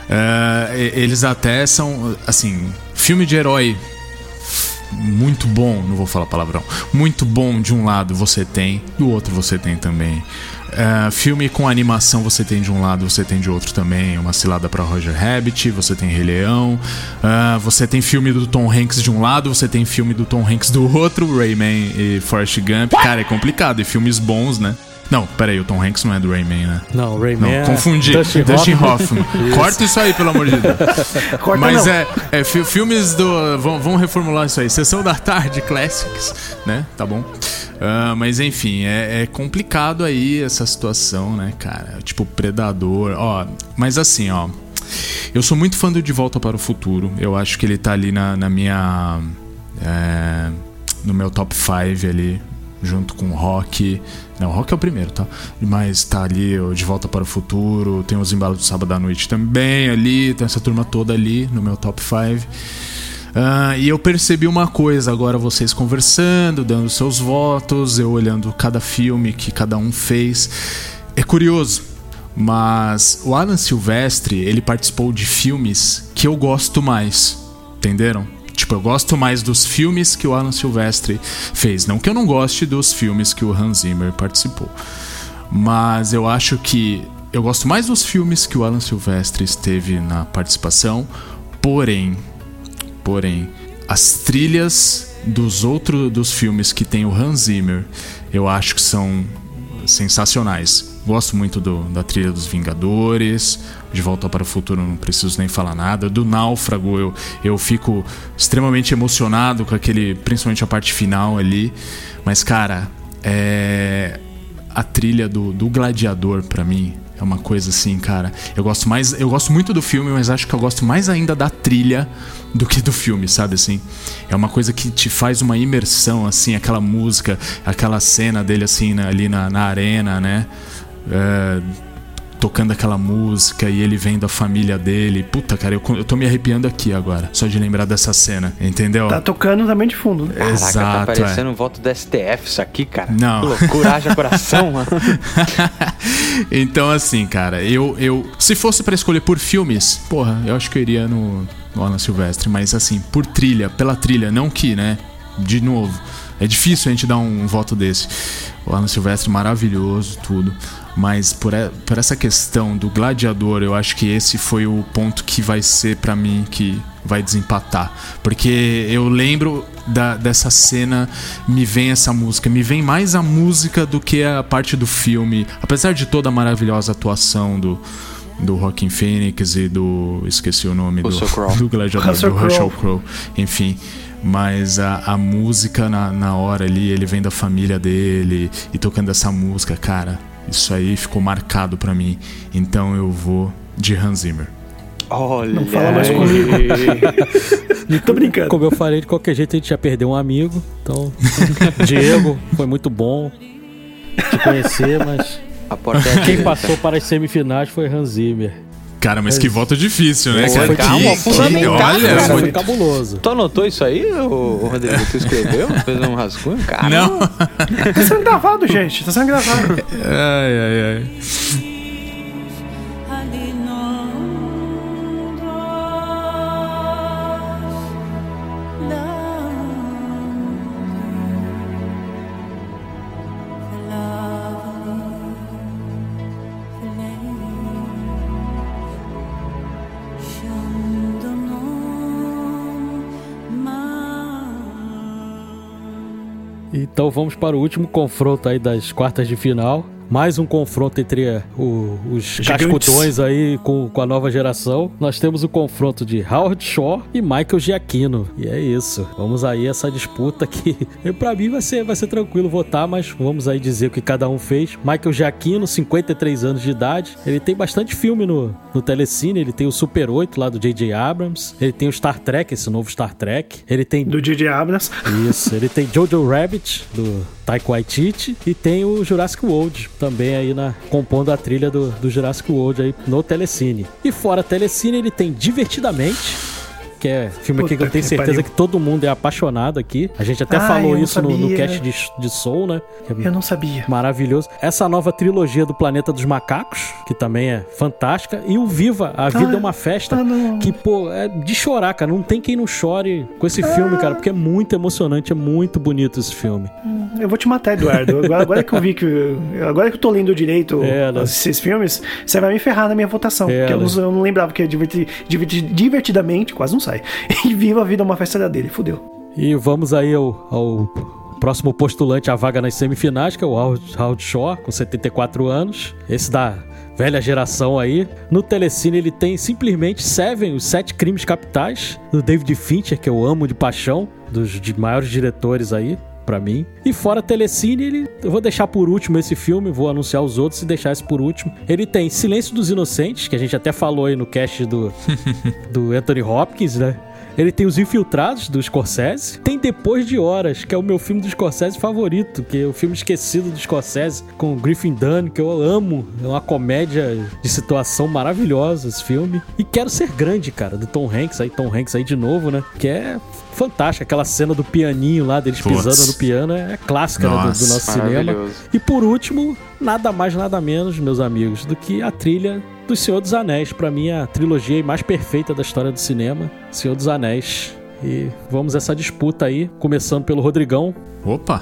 E- eles até são. Assim, filme de herói muito bom, não vou falar palavrão, muito bom de um lado você tem, do outro você tem também. É, filme com animação você tem de um lado, você tem de outro também. Uma cilada pra Roger Rabbit, você tem Rei Leão. É, você tem filme do Tom Hanks de um lado, você tem filme do Tom Hanks do outro, Rayman e Forrest Gump. Cara, é complicado. E filmes bons, né? Não, peraí, o Tom Hanks não é do Rayman, né? não, Rayman. Não, é confundi. Dustin Dustin, Hoffman. Hoffman. Corta isso aí, pelo amor de Deus. Corta Mas não. é, é fi- filmes do. Vamos, vamos reformular isso aí. Sessão da tarde, classics, né? Tá bom. Ah, mas enfim, é, é complicado aí essa situação, né, cara? Tipo, Predador. Ó, mas assim, ó. Eu sou muito fã do De Volta para o Futuro. Eu acho que ele tá ali na, na minha. é, no meu top 5 ali, junto com o Rock. Não, o Rock é o primeiro, tá? Mas tá ali o De Volta para o Futuro, tem os embalos do sábado à noite também ali, tem essa turma toda ali no meu top 5. Ah, e eu percebi uma coisa agora, vocês conversando, dando seus votos, eu olhando cada filme que cada um fez. É curioso, mas o Alan Silvestre, ele participou de filmes que eu gosto mais, entenderam? Tipo, eu gosto mais dos filmes que o Alan Silvestre fez. Não que eu não goste dos filmes que o Hans Zimmer participou. Mas eu acho que eu gosto mais dos filmes que o Alan Silvestre esteve na participação. Porém, porém, as trilhas dos outros dos filmes que tem o Hans Zimmer, eu acho que são sensacionais. Gosto muito do- da trilha dos Vingadores, De Volta para o Futuro não preciso nem falar nada. Do Náufrago eu, eu fico extremamente emocionado com aquele, principalmente a parte final ali. Mas cara, é a trilha do, do Gladiador pra mim é uma coisa assim, cara. Eu gosto mais, eu gosto muito do filme, mas acho que eu gosto mais ainda da trilha do que do filme, sabe assim? É uma coisa que te faz uma imersão assim, aquela música, aquela cena dele assim ali na, na arena, né? É, tocando aquela música e ele vendo a família dele. Puta, cara, eu, eu tô me arrepiando aqui agora, só de lembrar dessa cena, entendeu? Tá tocando também de fundo, né? Caraca, tá Exato, parecendo um voto do STF isso aqui, cara. Não. Que loucura, haja coração, mano. Então, assim, cara, eu, eu. Se fosse pra escolher por filmes, porra, eu acho que eu iria no, no Alan Silvestre. Mas, assim, por trilha, pela trilha, não que, né? De novo, é difícil a gente dar um, voto desse. O Alan Silvestre, maravilhoso, tudo. Mas por, por essa questão do gladiador, eu acho que esse foi o ponto que vai ser pra mim que vai desempatar. Porque eu lembro da- dessa cena, me vem essa música. Me vem mais a música do que a parte do filme. Apesar de toda a maravilhosa atuação do. Do Rockin' Phoenix e do. Esqueci o nome do, do gladiador, Russell do. Russell Crowe. Enfim. Mas a, a música na, na hora ali, ele vem da família dele e tocando essa música, cara, isso aí ficou marcado pra mim. Então eu vou de Hans Zimmer. Olha. Não fala mais comigo. Tô brincando. Como eu falei, de qualquer jeito a gente já perdeu um amigo. Então, Diego, foi muito bom te conhecer, mas A porta é quem passou para as semifinais foi Hans Zimmer. Cara, mas que voto difícil, né, Pô, cara? calma, que, que, fundamental, olha, cara. Foi- foi cabuloso. Tu anotou isso aí, ô Rodrigo? Tu escreveu? Fez um rascunho? Cara, Não. Tá sendo gravado, gente. Tá sendo gravado. Ai, ai, ai. Então vamos para o último confronto aí das quartas de final. Mais um confronto entre eh, o- os Gigantes. cascudões aí com, com a nova geração. Nós temos o confronto de Howard Shaw e Michael Giacchino. E é isso. Vamos aí essa disputa que pra mim vai ser, vai ser tranquilo votar, mas vamos aí dizer o que cada um fez. Michael Giacchino, 53 anos de idade. Ele tem bastante filme no, no Telecine. Ele tem o Super 8 lá do J.J. Abrams. Ele tem o Star Trek, esse novo Star Trek. Ele tem Do J.J. Abrams. isso, ele tem Jojo Rabbit, do Taika Waititi, e tem o Jurassic World, também aí na compondo a trilha do, do Jurassic World aí no Telecine. E fora Telecine, ele tem Divertidamente, que é filme aqui que eu tenho que certeza pariu. que todo mundo é apaixonado aqui. A gente até Ah, falou isso no, no cast de, de Soul, né? É Eu não sabia. Maravilhoso. Essa nova trilogia do Planeta dos Macacos, que também é fantástica. E o Viva, A Vida Ah, é uma Festa, ah, que, pô, é de chorar, cara. Não tem quem não chore com esse filme, cara, porque é muito emocionante, é muito bonito esse filme. Eu vou te matar, Eduardo. Agora, agora que eu vi que. Agora que eu tô lendo direito É, né? esses filmes, você vai me ferrar na minha votação. É, porque eu né? não, eu não lembrava que é diverti, diverti- divertidamente, quase não sai. E viva a vida é uma festa dele, fudeu. E vamos aí ao, ao próximo postulante à vaga nas semifinais, que é o Howard Shaw, com 74 anos. Esse da velha geração aí. No Telecine ele tem simplesmente Seven, os Sete Crimes Capitais, do David Fincher, que eu amo de paixão, dos de maiores diretores aí. Pra mim. E fora Telecine, ele. Eu vou deixar por último esse filme, vou anunciar os outros e deixar esse por último. Ele tem Silêncio dos Inocentes, que a gente até falou aí no cast do, do Anthony Hopkins, né? Ele tem Os Infiltrados, do Scorsese. Tem Depois de Horas, que é o meu filme do Scorsese favorito, que é o filme esquecido do Scorsese, com o Griffin Dunn, que eu amo. É uma comédia de situação maravilhosa esse filme. E Quero Ser Grande, cara, do Tom Hanks, aí Tom Hanks aí de novo, né? Que é fantástica. Aquela cena do pianinho lá, deles pisando no piano, é clássica né, do- do, nosso cinema. E por último, nada mais, nada menos, meus amigos, do que a trilha do Senhor dos Anéis. Pra mim, a trilogia mais perfeita da história do cinema, Senhor dos Anéis. E vamos essa disputa aí, começando pelo Rodrigão. Opa!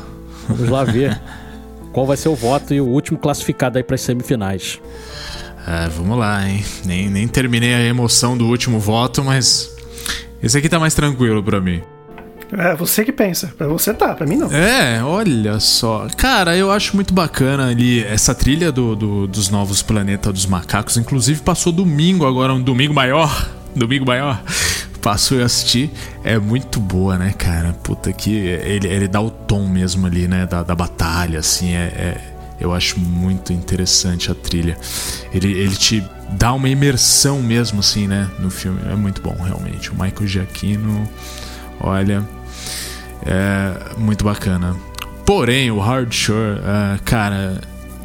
Vamos lá ver qual vai ser o voto e o último classificado aí para as semifinais. É, vamos lá, hein? Nem, nem terminei a emoção do último voto, mas. Esse aqui tá mais tranquilo pra mim. É você que pensa. Pra você tá, pra mim não. É, olha só. Cara, eu acho muito bacana ali essa trilha do, do- dos novos Planeta dos Macacos. Inclusive passou domingo agora, um domingo maior. Domingo maior. Passou e assisti. É muito boa, né, cara? Puta que. Ele, ele dá o tom mesmo ali, né? Da, da batalha, assim. É, é- eu acho muito interessante a trilha. Ele, ele te dá uma imersão mesmo, assim, né? No filme. É muito bom, realmente. O Michael Giacchino. Olha. É muito bacana. Porém, o Hard Shore, ah, cara,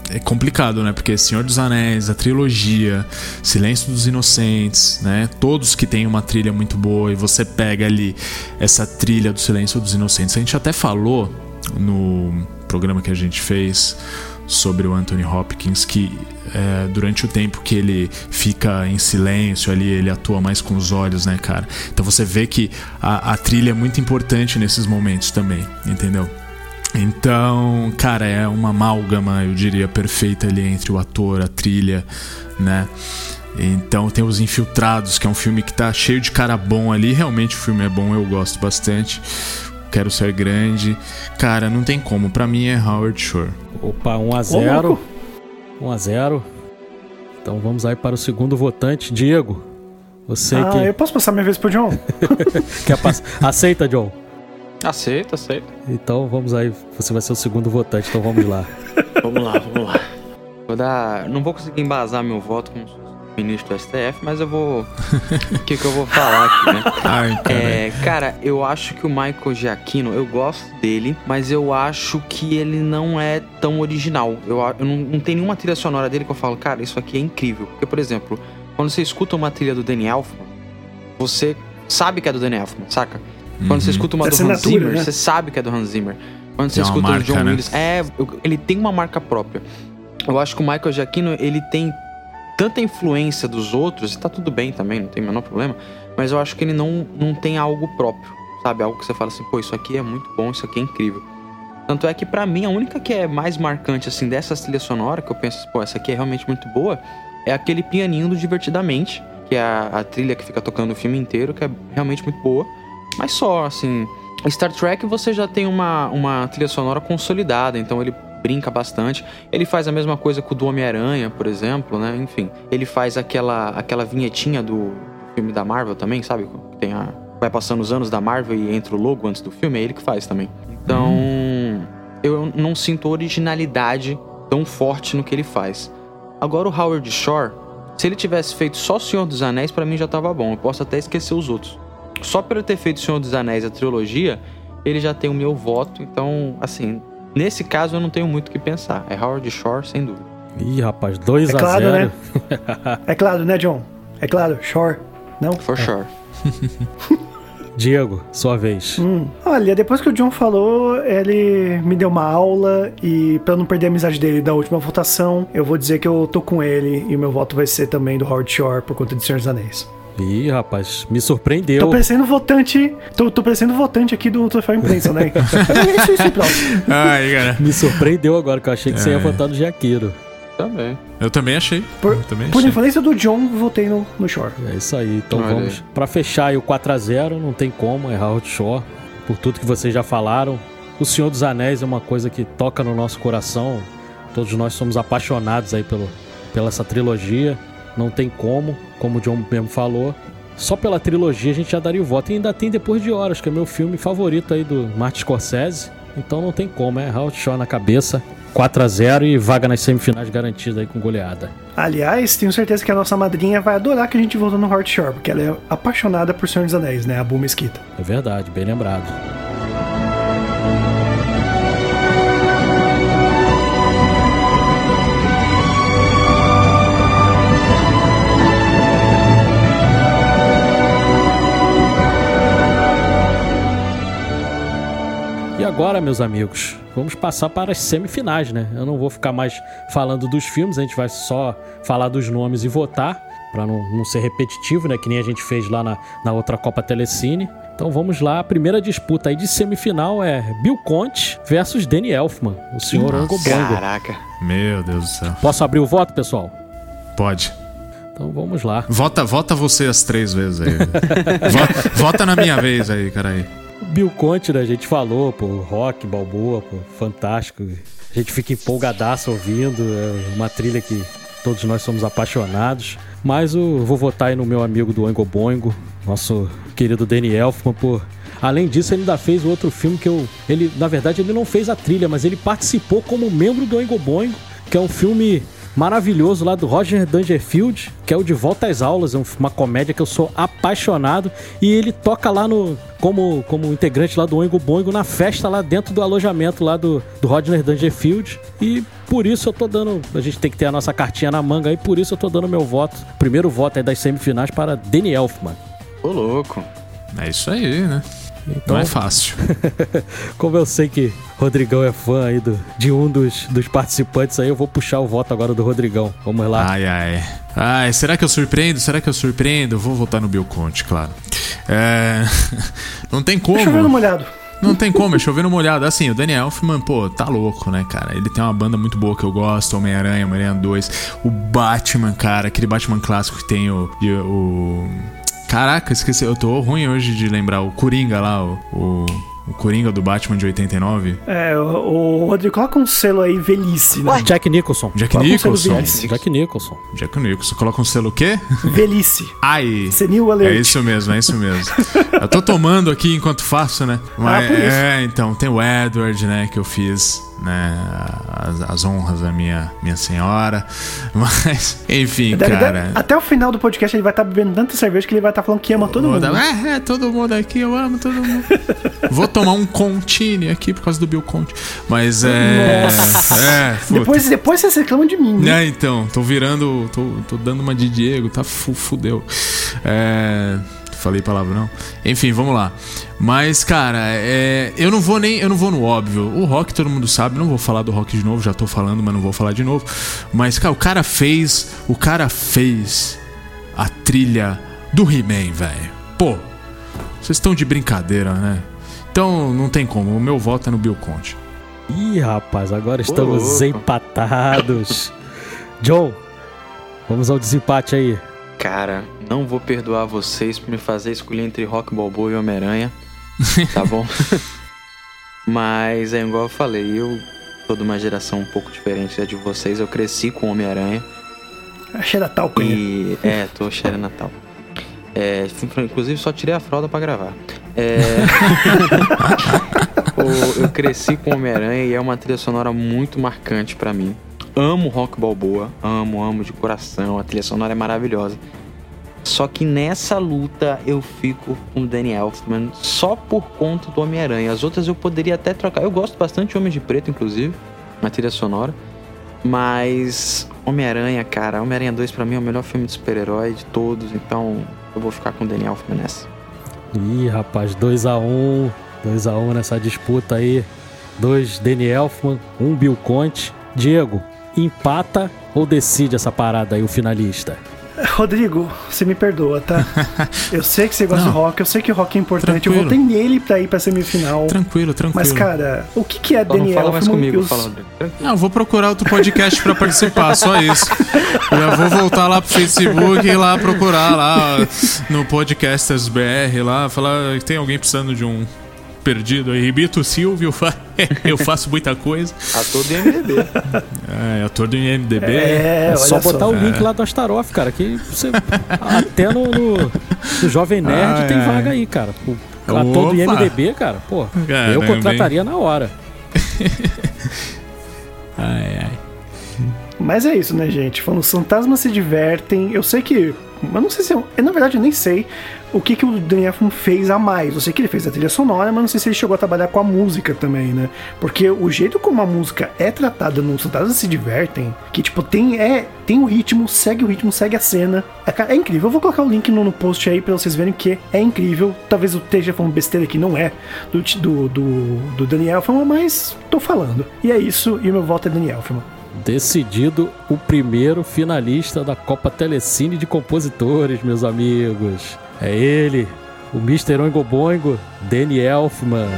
é complicado, né? Porque Senhor dos Anéis, a trilogia, Silêncio dos Inocentes, né? Todos que têm uma trilha muito boa e você pega ali essa trilha do Silêncio dos Inocentes. A gente até falou no programa que a gente fez sobre o Anthony Hopkins, que é, durante o tempo que ele fica em silêncio ali, ele atua mais com os olhos, né, cara? Então você vê que a, a trilha é muito importante nesses momentos também, entendeu? Então, cara, é uma amálgama, eu diria, perfeita ali entre o ator, a trilha, né? Então tem Os Infiltrados, que é um filme que tá cheio de cara bom ali. Realmente o filme é bom, eu gosto bastante. Quero ser grande. Cara, não tem como. Pra mim é Howard Shore. Opa, 1 a 0 1 a 0 Então vamos aí para o segundo votante, Diego. Você ah, que. eu posso passar minha vez pro John? Quer pass... Aceita, John? Aceita, aceita. Então vamos aí. Você vai ser o segundo votante, então vamos lá. vamos lá, vamos lá. Vou dar. Não vou conseguir embasar meu voto com ministro do STF, mas eu vou. O que, que eu vou falar aqui, né? Ai, cara. É, cara, eu acho que o Michael Giacchino, eu gosto dele, mas eu acho que ele não é tão original. Eu, eu não, não tem nenhuma trilha sonora dele que eu falo, cara, isso aqui é incrível. Porque, por exemplo, quando você escuta uma trilha do Danny Elfman, você sabe que é do Danny Elfman, saca? Quando você escuta uma É do Hans assinatura, Zimmer, né? você sabe que é do Hans Zimmer. Quando você Tem escuta o marca, John né? Williams, é, ele tem uma marca própria. Eu acho que o Michael Giacchino, ele tem tanta influência dos outros, e tá tudo bem também, não tem o menor problema, mas eu acho que ele não, não tem algo próprio, sabe? Algo que você fala assim, pô, isso aqui é muito bom, isso aqui é incrível. Tanto é que pra mim, a única que é mais marcante, assim, dessas trilhas sonoras, que eu penso, pô, essa aqui é realmente muito boa, é aquele pianinho do Divertidamente, que é a, a trilha que fica tocando o filme inteiro, que é realmente muito boa. Mas só, assim. Star Trek você já tem uma, uma trilha sonora consolidada, então ele brinca bastante. Ele faz a mesma coisa com o do Homem-Aranha, por exemplo, né? Enfim, ele faz aquela, aquela vinhetinha do filme da Marvel também, sabe? Tem a, vai passando os anos da Marvel e entra o logo antes do filme, é ele que faz também. Então, eu não sinto originalidade tão forte no que ele faz. Agora o Howard Shore, se ele tivesse feito só o Senhor dos Anéis, pra mim já tava bom. Eu posso até esquecer os outros. Só por eu ter feito o Senhor dos Anéis, a trilogia, ele já tem o meu voto. Então, assim, nesse caso eu não tenho muito o que pensar. É Howard Shore, sem dúvida. Ih, rapaz, 2 É a claro, 0 né? É claro, né, John? É claro, Shore. Não? For sure. Diego, sua vez. Hum. Olha, depois que o John falou, ele me deu uma aula e pra eu não perder a amizade dele da última votação, eu vou dizer que eu tô com ele e o meu voto vai ser também do Howard Shore por conta de Senhor dos Anéis. Ih, rapaz, me surpreendeu. Tô parecendo votante. Tô, tô parecendo votante aqui do Troféu Imprensa, né? É isso, isso, pronto. Ai, cara. Me surpreendeu agora, que eu achei que você ia É. votar no Jaqueiro. Também. Eu também achei. Por, Eu também por achei. influência do John, votei no, no Shore. É isso aí. Então Olha vamos. aí. Pra fechar aí o 4x0, não tem como, é Howard Shore. Por tudo que vocês já falaram. O Senhor dos Anéis é uma coisa que toca no nosso coração. Todos nós somos apaixonados aí pelo, pela essa trilogia. Não tem como, como o John mesmo falou. Só pela trilogia a gente já daria o voto. E ainda tem Depois de Horas, que é meu filme favorito aí do Martin Scorsese. Então não tem como, é Howard Shore na cabeça. 4x0 e vaga nas semifinais garantida aí com goleada. Aliás, tenho certeza que a nossa madrinha vai adorar que a gente votou no Howard Shore, porque ela é apaixonada por Senhor dos Anéis, né? A Bu Mesquita. É verdade, bem lembrado. Agora, meus amigos, vamos passar para as semifinais, né? Eu não vou ficar mais falando dos filmes, a gente vai só falar dos nomes e votar, para não, não ser repetitivo, né? Que nem a gente fez lá na, na outra Copa Telecine. Então vamos lá, a primeira disputa aí de semifinal é Bill Conte versus Danny Elfman, o senhor Ango Bongo. Caraca. Meu Deus do céu. Posso abrir o voto, pessoal? Pode. Então vamos lá. Vota, vota você as três vezes aí. vota, vota na minha vez aí, carai. Bill Conte, né? A gente falou, pô, rock, balboa, pô, fantástico. A gente fica empolgadaço ouvindo, é uma trilha que todos nós somos apaixonados. Mas eu vou votar aí no meu amigo do Oingo Boingo, nosso querido Danny Elfman. Além disso, ele ainda fez outro filme que eu. Ele, na verdade, ele não fez a trilha, mas ele participou como membro do Oingo Boingo, que é um filme maravilhoso lá do Roger Dangerfield, que é o De Volta às Aulas, é um- uma comédia que eu sou apaixonado. E ele toca lá no. Como, como integrante lá do Oingo Boingo na festa lá dentro do alojamento lá do, do Rodney Dangerfield. E por isso eu tô dando. A gente tem que ter a nossa cartinha na manga aí, por isso eu tô dando meu voto. Primeiro voto aí das semifinais para Danny Elfman. Ô, louco. É isso aí, né? Então, Não é fácil. como eu sei que Rodrigão é fã aí do, de um dos, dos participantes aí, eu vou puxar o voto agora do Rodrigão. Vamos lá. Ai, ai. Ai, será que eu surpreendo? Será que eu surpreendo? Vou votar no Bill Conte, claro. É... Não tem como. Chovendo molhado. Não tem como, é chovendo molhado. Assim, o Daniel Elfman, pô, tá louco, né, cara? Ele tem uma banda muito boa que eu gosto, Homem-Aranha, Homem-Aranha 2. O Batman, cara, aquele Batman clássico que tem o. o... Caraca, esqueci, eu tô ruim hoje de lembrar. O Coringa lá, o. o... o Coringa do Batman de 89. É, o, o Rodrigo, coloca um selo aí, velhice, né? Jack Nicholson. Jack Coloca um selo Nicholson. velhice. Jack Nicholson. Jack Nicholson. Coloca um selo o quê? Velhice. Ai. Senil É alert. isso mesmo, é isso mesmo. Eu tô tomando aqui enquanto faço, né? Mas, Ah, por isso. é, então, tem o Edward, né, que eu fiz, né, as, as honras da minha, minha senhora. Mas, enfim, Deve- cara. deve- até o final do podcast ele vai estar bebendo tanta cerveja que ele vai estar falando que ama todo mundo. dar- É, é, todo mundo aqui, eu amo todo mundo. Vou tomar um Contine aqui por causa do Bill Conte. Mas é. É. Depois, depois vocês reclamam de mim, né? É, então, tô virando. Tô, tô dando uma de Diego, tá fu, fudeu. É. Falei palavrão. Enfim, vamos lá. Mas, cara, é, eu não vou nem. Eu não vou no óbvio. O rock todo mundo sabe, não vou falar do rock de novo, já tô falando, mas não vou falar de novo. Mas, cara, o cara fez. O cara fez a trilha do He-Man, velho. Pô, vocês estão de brincadeira, né? Então não tem como. O meu voto é no Bill Conte. Ih, rapaz, agora estamos louco. empatados. John, vamos ao desempate aí. Cara, não vou perdoar vocês por me fazer escolher entre Rock Balboa e Homem-Aranha. Tá bom? Mas é igual eu falei, eu sou de uma geração um pouco diferente da de vocês. Eu cresci com Homem-Aranha. Achei da talconha. E. É, tô cheirando Natal. É, inclusive só tirei a fralda pra gravar. É, eu cresci com Homem-Aranha e é uma trilha sonora muito marcante pra mim. Amo Rock Balboa, amo, amo de coração. A trilha sonora é maravilhosa. Só que nessa luta eu fico com o Danny Elfman só por conta do Homem-Aranha. As outras eu poderia até trocar. Eu gosto bastante de Homem de Preto, inclusive, na trilha sonora. Mas Homem-Aranha, cara, Homem-Aranha 2 pra mim é o melhor filme de super-herói de todos, então eu vou ficar com o Danny Elfman nessa. Ih, rapaz, 2x1. 2x1 nessa disputa aí. Dois Danny Elfman, um Bill Conte. Diego, empata ou decide essa parada aí, o finalista? Rodrigo, você me perdoa, tá? Eu sei que você gosta Não. de rock, eu sei que rock é importante. Eu Tranquilo. votei nele pra ir pra semifinal. Tranquilo, tranquilo. Mas, cara, o que, que é Só não Danny fala mais Elfman comigo, os- fala. Não, vou procurar outro podcast pra participar, só isso. Já vou voltar lá pro Facebook e lá procurar lá no Podcasters BR lá, falar que tem alguém precisando de um perdido aí. Ribito Silvio, fa- eu faço muita coisa. Ator do MDB. É, ator do IMDB. É, É olha só botar o É. link lá do Astaroth, cara, que você. até no, no, no Jovem Nerd Ai, tem ai. vaga aí, cara. O ator do. IMDB, cara, pô, eu contrataria na hora. Ai, ai. Mas é isso, né, gente? Falando, os fantasmas se divertem. Eu sei que. Mas não sei se. Eu, eu, na verdade, eu nem sei o que, que o Danny Elfman fez a mais. Eu sei que ele fez a trilha sonora, mas não sei se ele chegou a trabalhar com a música também, né? Porque o jeito como a música é tratada no Fantasmas se divertem, que tipo, tem, é, tem o ritmo, segue o ritmo, segue a cena. É, é incrível. Eu vou colocar o link no, no post aí pra vocês verem que é incrível. Talvez eu esteja falando besteira que não é do, do, do, do Danny Elfman, mas tô falando. E é isso, e o meu voto é Danny Elfman. Decidido o primeiro finalista da Copa Telecine de Compositores, meus amigos. É ele, o Mr. Oingo Boingo, Danny Elfman.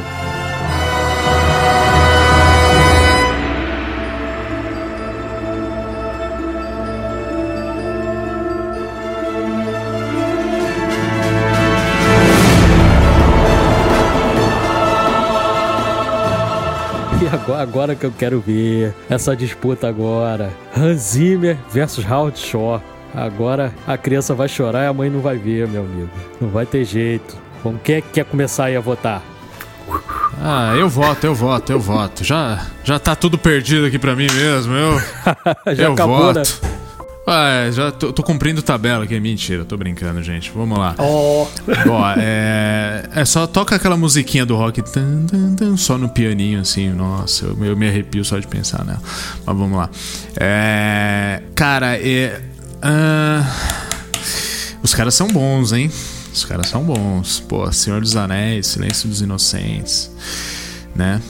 Agora, agora que eu quero ver essa disputa agora. Hans Zimmer versus Howard Shaw. Agora a criança vai chorar e a mãe não vai ver, meu amigo. Não vai ter jeito. Vamos, quem é que quer começar aí a votar? Ah, eu voto, eu voto, eu voto. Já, já tá tudo perdido aqui pra mim mesmo. Eu, Já eu acabou, voto. né? Ah, é, já tô, tô cumprindo tabela aqui. Mentira, tô brincando, gente. Vamos lá. Ó, Ó, é, é só toca aquela musiquinha do rock tan, tan, tan, só no pianinho, assim. Nossa, eu, eu me arrepio só de pensar nela. Mas vamos lá. É, cara, é, ah, os caras são bons, hein? Os caras são bons. Pô, Senhor dos Anéis, Silêncio dos Inocentes, né?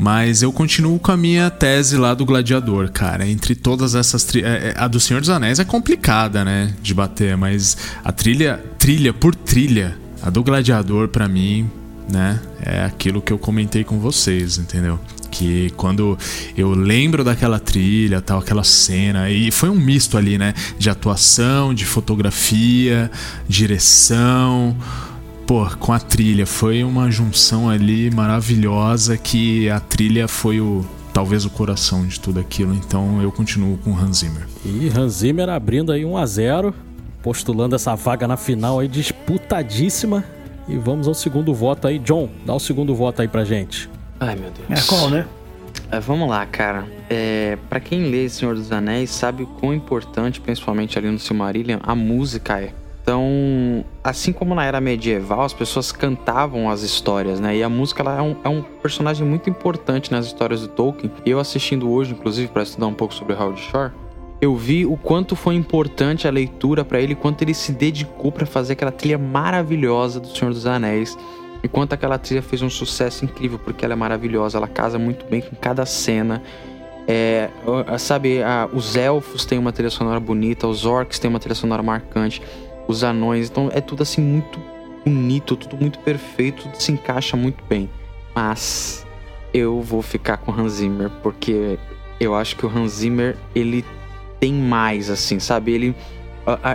Mas eu continuo com a minha tese lá do Gladiador, cara. Entre todas essas. Tri... é, é, A do Senhor dos Anéis é complicada, né? De bater, mas a trilha, trilha por trilha, a do Gladiador, pra mim, né? É aquilo que eu comentei com vocês, entendeu? Que quando eu lembro daquela trilha, tal, aquela cena, e foi um misto ali, né? De atuação, de fotografia, direção pô, com a trilha. Foi uma junção ali maravilhosa que a trilha foi o talvez o coração de tudo aquilo. Então eu continuo com Hans Zimmer. E Hans Zimmer abrindo aí 1 a 0 postulando essa vaga na final aí disputadíssima. E vamos ao segundo voto aí. John, dá o segundo voto aí pra gente. Ai, meu Deus. É qual, né? É, vamos lá, cara. É, para quem lê Senhor dos Anéis, sabe o quão importante, principalmente ali no Silmarillion, a música é. Então, assim como na era medieval, as pessoas cantavam as histórias, né? E a música ela é, um, é um personagem muito importante nas histórias do Tolkien. E eu assistindo hoje, inclusive, para estudar um pouco sobre Howard Shore, eu vi o quanto foi importante a leitura para ele, quanto ele se dedicou para fazer aquela trilha maravilhosa do Senhor dos Anéis. E quanto aquela trilha fez um sucesso incrível, porque ela é maravilhosa, ela casa muito bem com cada cena. É, sabe, a, os elfos têm uma trilha sonora bonita, os orcs têm uma trilha sonora marcante, os anões, então é tudo assim muito bonito, tudo muito perfeito, tudo se encaixa muito bem. Mas eu vou ficar com Hans Zimmer, porque eu acho que o Hans Zimmer, ele tem mais, assim, sabe? Ele.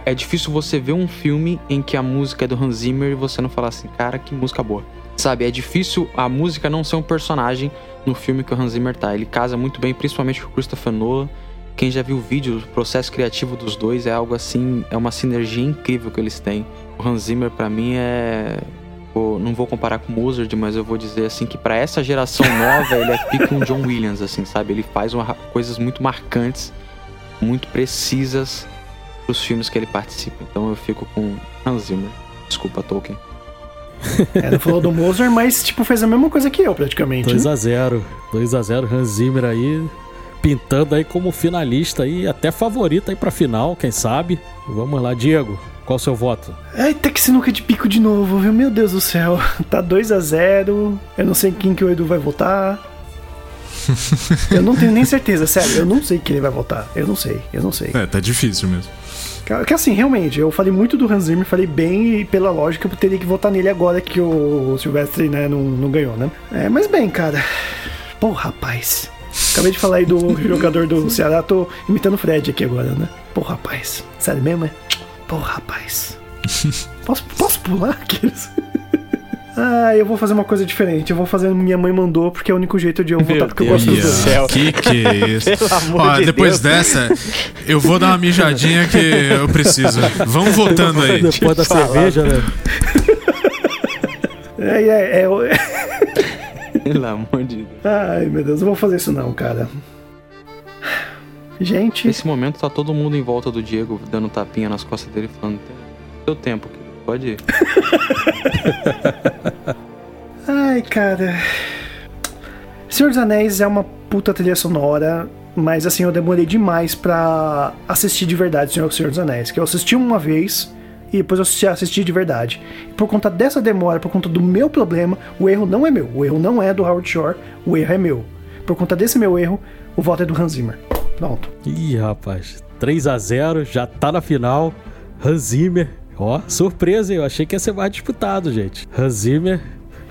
É difícil você ver um filme em que a música é do Hans Zimmer e você não falar assim, cara, que música boa. Sabe, é difícil a música não ser um personagem no filme que o Hans Zimmer tá. Ele casa muito bem, principalmente com o Christopher Nolan. Quem já viu o vídeo, o processo criativo dos dois é algo assim, é uma sinergia incrível que eles têm. O Hans Zimmer para mim é Pô, não vou comparar com o Mozart, mas eu vou dizer assim que para essa geração nova ele é pique um John Williams assim, sabe? Ele faz uma, coisas muito marcantes, muito precisas pros filmes que ele participa. Então eu fico com Hans Zimmer. Desculpa, Tolkien. É, não falou do Mozart, mas tipo fez a mesma coisa que eu praticamente. né? 2x0. 2x0, Hans Zimmer aí pintando aí como finalista aí, até favorito aí pra final, quem sabe. Vamos lá, Diego. Qual o seu voto? Eita, que sinuca de pico de novo, viu? Meu Deus do céu. Tá 2 a 0 Eu não sei quem que o Edu vai votar. eu não tenho nem certeza, sério. Eu não sei quem ele vai votar. Eu não sei, eu não sei. É, tá difícil mesmo. Que assim, realmente, eu falei muito do Hans Zimmer, falei bem e pela lógica eu teria que votar nele agora que o Silvestre, né, não, não ganhou, né? É, mas bem, cara. Pô, rapaz. Acabei de falar aí do jogador do Ceará, tô imitando o Fred aqui agora, né? Pô, rapaz. Sério mesmo, é? Pô, rapaz. Posso, posso pular aqueles? Ah, eu vou fazer uma coisa diferente. Eu vou fazer minha mãe mandou, porque é o único jeito de eu votar porque eu gosto dos dois. Que que é isso? Pelo amor Ó, de depois Deus. dessa, eu vou dar uma mijadinha que eu preciso. Vão votando aí. Depois da falar. cerveja, né? É, é, é, é. Pelo amor de Deus. Ai, meu Deus, eu vou fazer isso não, cara. Gente, Nesse momento tá todo mundo em volta do Diego, dando tapinha nas costas dele, falando: Seu tempo, pode ir. ai, cara. Senhor dos Anéis é uma puta trilha sonora, mas assim, eu demorei demais pra assistir de verdade Senhor, Senhor dos Anéis. Que eu assisti uma vez e depois eu assisti, de verdade. Por conta dessa demora, por conta do meu problema, o erro não é meu. O erro não é do Howard Shore, o erro é meu. Por conta desse meu erro, o voto é do Hans Zimmer. Pronto. Ih, rapaz. 3x0, já tá na final. Hans Zimmer. Ó, surpresa, hein? Eu achei que ia ser mais disputado, gente. Hans Zimmer.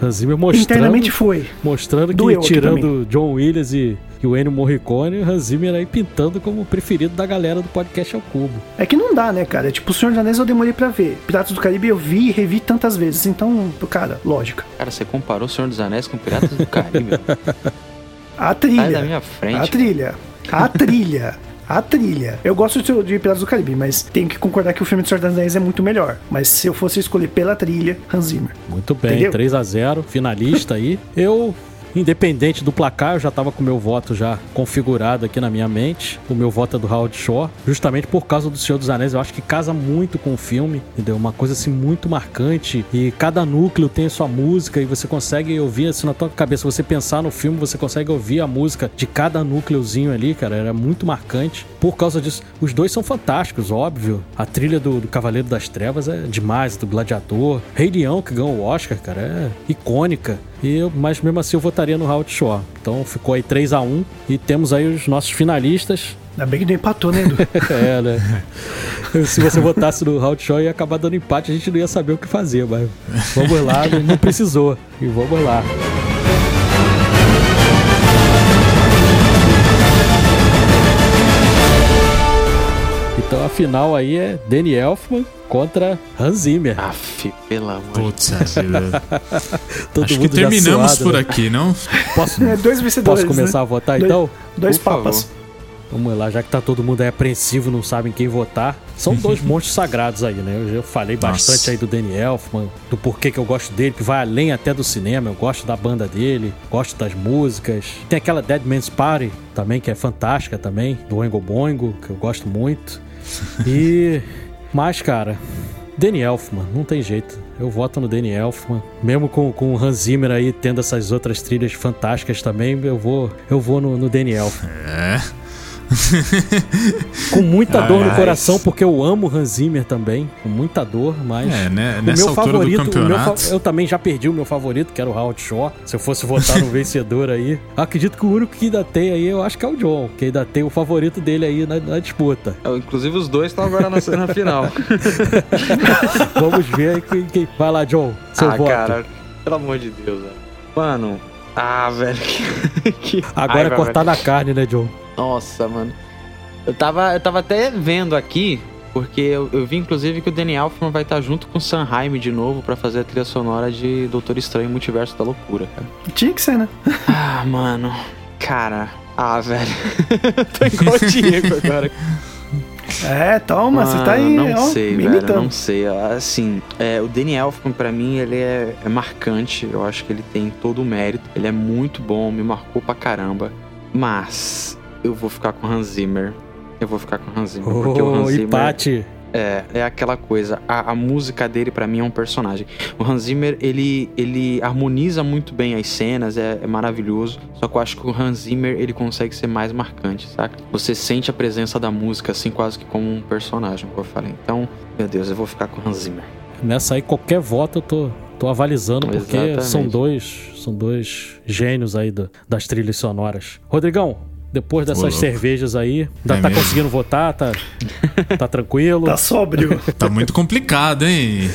Hans Zimmer mostrando, Internamente foi. mostrando que Doeu tirando John Williams e, e o Ennio Morricone, o Hans Zimmer aí pintando como o preferido da galera do podcast ao cubo. É que não dá, né, cara? Tipo, o Senhor dos Anéis eu demorei pra ver. Piratas do Caribe eu vi e revi tantas vezes. Então, cara, lógica. Cara, você comparou o Senhor dos Anéis com Piratas do Caribe? A Sai trilha. da minha frente. A trilha. A trilha. A trilha. Eu gosto de, de Piratas do Caribe, mas tenho que concordar que o filme de Senhor dos Anéis é muito melhor. Mas se eu fosse escolher pela trilha, Hans Zimmer. Muito bem, Entendeu? 3x0, finalista aí. Eu independente do placar, eu já tava com o meu voto já configurado aqui na minha mente. O meu voto é do Howard Shore, justamente por causa do Senhor dos Anéis. Eu acho que casa muito com o filme, entendeu? Uma coisa assim muito marcante. E cada núcleo tem a sua música e você consegue ouvir assim na tua cabeça. Você pensar no filme, você consegue ouvir a música de cada núcleozinho ali, cara. Era muito marcante. Por causa disso, os dois são fantásticos, óbvio. A trilha do, do Cavaleiro das Trevas é demais, do Gladiador. Rei Leão, que ganhou o Oscar, cara, é icônica. E mas mesmo assim eu votaria no Howard Shore. Então ficou aí 3 a 1 e temos aí os nossos finalistas. Ainda bem que não empatou, né, Edu? é, né? Se você votasse no Howard Shore ia acabar dando empate, a gente não ia saber o que fazer, mas vamos lá, não precisou. E vamos lá. Então a final aí é Danny Elfman contra Hans Zimmer. Aff, pelo amor de Putz, é, Acho que terminamos suado, por né? aqui, não? Posso, É, dois vencedores. posso começar né? a votar Dois- então? Dois Por papas. Vamos lá, já que tá todo mundo aí apreensivo, não sabem quem votar. São dois monstros sagrados aí, né? Eu já falei bastante Nossa. aí do Danny Elfman, do porquê que eu gosto dele, que vai além até do cinema. Eu gosto da banda dele, gosto das músicas. Tem aquela Dead Man's Party também, que é fantástica também, do Oingo Boingo, que eu gosto muito. E... Mas, cara, Danny Elfman, não tem jeito. Eu voto no Danny Elfman. Mesmo com, com o Hans Zimmer aí tendo essas outras trilhas fantásticas também, eu vou, eu vou no, no Danny Elfman. É. Com muita Ai, dor no ai. coração, porque eu amo Hans Zimmer também. Com muita dor, mas. É, né? O Nessa meu favorito, do o meu eu também já perdi o meu favorito, que era o Howard Shaw. Se eu fosse votar no vencedor aí, acredito que o único que ainda tem aí, eu acho que é o John, que ainda tem o favorito dele aí na, na disputa. Deus. Inclusive os dois estão agora na, na final. Vamos ver aí quem, quem- Vai lá, John, seu ah, voto. cara, pelo amor de Deus. Mano, ah, velho. que- Agora é raiva, cortar na carne, né, John? Nossa, mano. Eu tava, eu tava até vendo aqui, porque eu, eu vi inclusive que o Danny Elfman vai estar junto com o Sanheim de novo pra fazer a trilha sonora de Doutor Estranho Multiverso da Loucura, cara. Tinha que ser, né? Ah, mano. Cara. Ah, velho. Tô igual o Diego agora. É, toma, você tá aí, Mano, não ó, sei, me velho, imitando. não sei. Assim, é, o Danny Elfman, pra mim, ele é, é marcante. Eu acho que ele tem todo o mérito. Ele é muito bom, me marcou pra caramba. Mas eu vou ficar com o Hans Zimmer. Eu vou ficar com o Hans Zimmer. porque o Oh, Hans Zimmer empate. É, é aquela coisa. A, a música dele, pra mim, é um personagem. O Hans Zimmer, ele, ele harmoniza muito bem as cenas, é, é maravilhoso. Só que eu acho que o Hans Zimmer, ele consegue ser mais marcante, saca? Você sente a presença da música, assim, quase que como um personagem, como eu falei. Então, meu Deus, eu vou ficar com o Hans Zimmer. Nessa aí, qualquer voto eu tô, tô avalizando, porque Exatamente. são dois, são dois gênios aí do- das trilhas sonoras. Rodrigão, depois dessas cervejas aí, ainda É tá mesmo? conseguindo votar? Tá, tá tranquilo? Tá sóbrio. Tá muito complicado, hein?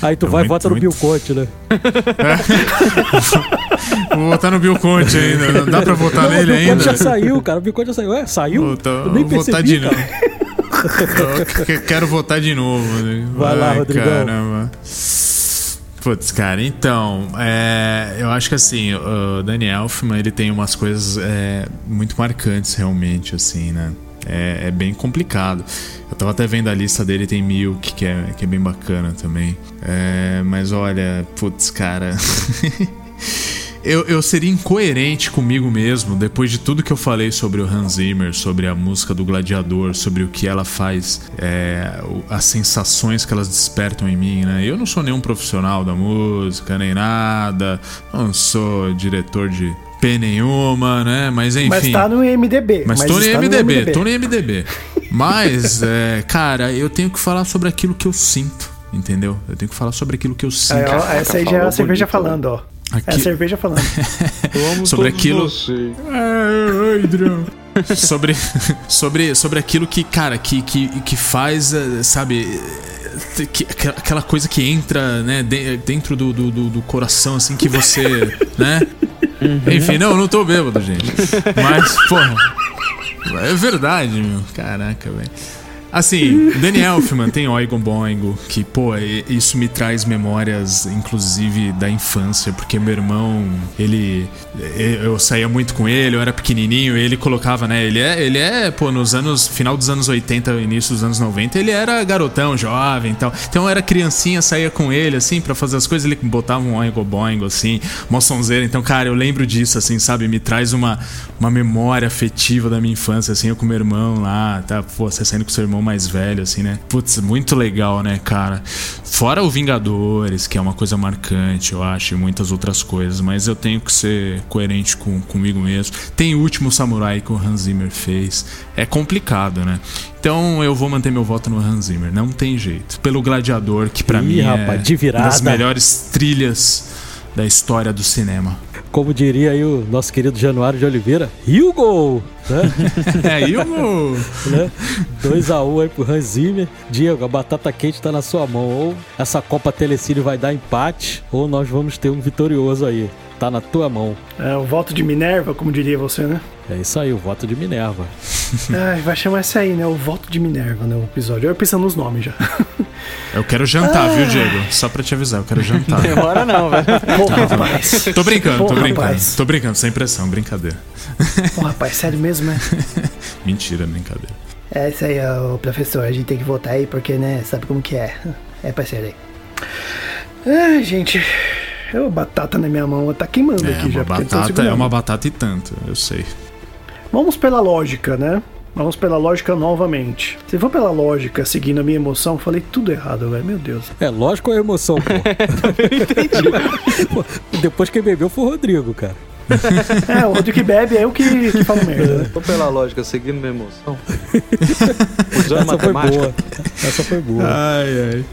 Aí tu É vai e muito, vota no muito. Bill Conte, né? Vou votar no Bill Conte ainda. Não dá pra votar Não, o nele Bill Conte ainda? já saiu, cara. O Bill Conte já saiu. É, saiu? Vou, tá- Eu nem vou votar percebi, de cara. novo. Eu que- quero votar de novo. né? Vai lá, Ai, Rodrigão. Caramba. Putz, cara, então, é, eu acho que assim, o Danny Elfman, ele tem umas coisas é, muito marcantes realmente, assim, né? É, é bem complicado. Eu tava até vendo a lista dele, tem Milk, que é, que é bem bacana também. É, mas olha, putz, cara. Eu, eu seria incoerente comigo mesmo depois de tudo que eu falei sobre o Hans Zimmer, sobre a música do Gladiador, sobre o que ela faz, é, as sensações que elas despertam em mim, né? Eu não sou nenhum profissional da música, nem nada, não sou diretor de P nenhuma, né? Mas enfim. Mas tá no MDB. Mas, tô no MDB, tô no MDB. Mas, é, cara, eu tenho que falar sobre aquilo que eu sinto, entendeu? Eu tenho que falar sobre aquilo que eu sinto. Essa aí já é a cerveja falando, ó. É a Aqui- cerveja falando. Eu amo Sobre todos aquilo- vocês. sobre, sobre, sobre aquilo que, cara, que, que, que faz, sabe, que- aquela- coisa que entra, né, de- dentro do, do, do- do coração, assim, que você, né? Enfim, não, eu não tô bêbado, gente. Mas, porra, é verdade, meu. Caraca, velho. Assim, Daniel Elfman tem Oigo Boingo, que, pô, e- isso me traz memórias, inclusive, da infância, porque meu irmão, ele. e- Eu saía muito com ele, eu era pequenininho, ele colocava, né? Ele é, ele é, pô, nos anos. Final dos anos 80, início dos anos 90, ele era garotão, jovem e tal. Então eu era criancinha, saía com ele, assim, pra fazer as coisas, ele botava um Oigo Boingo, assim, mó sonzeira. Então, cara, eu lembro disso, assim, sabe? Me traz uma, uma memória afetiva da minha infância, assim, eu com meu irmão lá, tá? Pô, você saindo com seu irmão mais velho, assim, né? Putz, muito legal, né, cara? Fora o Vingadores, que é uma coisa marcante, eu acho, e muitas outras coisas, mas eu tenho que ser coerente com, comigo mesmo. Tem o último Samurai que o Hans Zimmer fez. É complicado, né? Então eu vou manter meu voto no Hans Zimmer, não tem jeito. Pelo Gladiador, que pra Ih, mim rapaz, é de virada. uma das melhores trilhas da história do cinema. Como diria aí o nosso querido Januário de Oliveira, Hugo! Né? É, e o. né? 2x1 aí pro Hans Zimmer. Diego, a batata quente tá na sua mão. Ou essa Copa Telecine vai dar empate, ou nós vamos ter um vitorioso aí. Tá na tua mão. É, o voto de Minerva, como diria você, né? É isso aí, o voto de Minerva. Ai, vai chamar esse aí, né? O voto de Minerva, né? O episódio. Eu pensando nos nomes já. Eu quero jantar, viu, Diego? Só pra te avisar, eu quero jantar. Demora não, velho. Pô, rapaz. Tô brincando, tô Pô, brincando. rapaz. Tô brincando, sem pressão, brincadeira. Pô, rapaz, sério mesmo, né? Mentira, brincadeira. É isso aí, ó, professor. A gente tem que votar aí porque, né? Sabe como que é. É parceiro aí. Ai, gente. É batata na minha mão. Tá queimando É, aqui já. uma batata é uma batata e tanto, eu sei. Vamos pela lógica, né? Vamos pela lógica novamente. Se for pela lógica, seguindo a minha emoção, falei tudo errado, velho. Meu Deus. É, lógico a emoção, pô. Pô, Depois quem bebeu foi o Rodrigo, cara. É, o Rodrigo que bebe é eu que, que falo merda, né? Tô pela lógica, seguindo minha emoção. Usando Essa foi matemática. boa. Essa foi boa. Ai, ai.